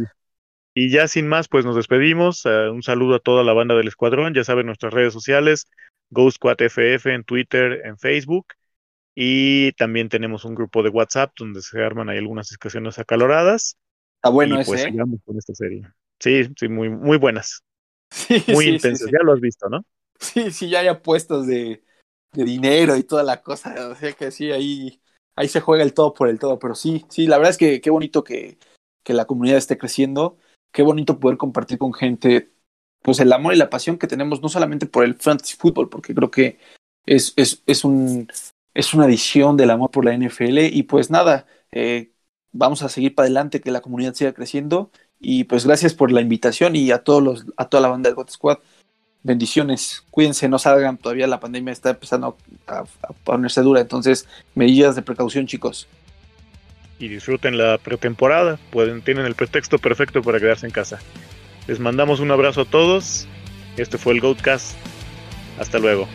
y ya sin más, pues nos despedimos. Eh, un saludo a toda la banda del escuadrón. Ya saben nuestras redes sociales, Ghost Squad FF en Twitter, en Facebook. Y también tenemos un grupo de WhatsApp donde se arman ahí algunas discusiones acaloradas. Está bueno y pues ¿eh? sigamos con esta serie. Sí, sí, muy, muy buenas. muy intensas, ya lo has visto, ¿no? Sí, sí, ya hay apuestas de, de dinero y toda la cosa. O sea que sí, ahí, ahí se juega el todo por el todo. Pero sí, sí, la verdad es que qué bonito que, que la comunidad esté creciendo. Qué bonito poder compartir con gente pues el amor y la pasión que tenemos no solamente por el fantasy fútbol, porque creo que es, es, es, un, es una adición del amor por la NFL y pues nada, eh, vamos a seguir para adelante, que la comunidad siga creciendo y pues gracias por la invitación y a todos los, a toda la banda del God Squad bendiciones. Cuídense, no salgan. Todavía la pandemia está empezando a, ponerse dura. Entonces, medidas de precaución, chicos. Y disfruten la pretemporada. Pueden, tienen el pretexto perfecto para quedarse en casa. Les mandamos un abrazo a todos. Este fue el Goatcast. Hasta luego.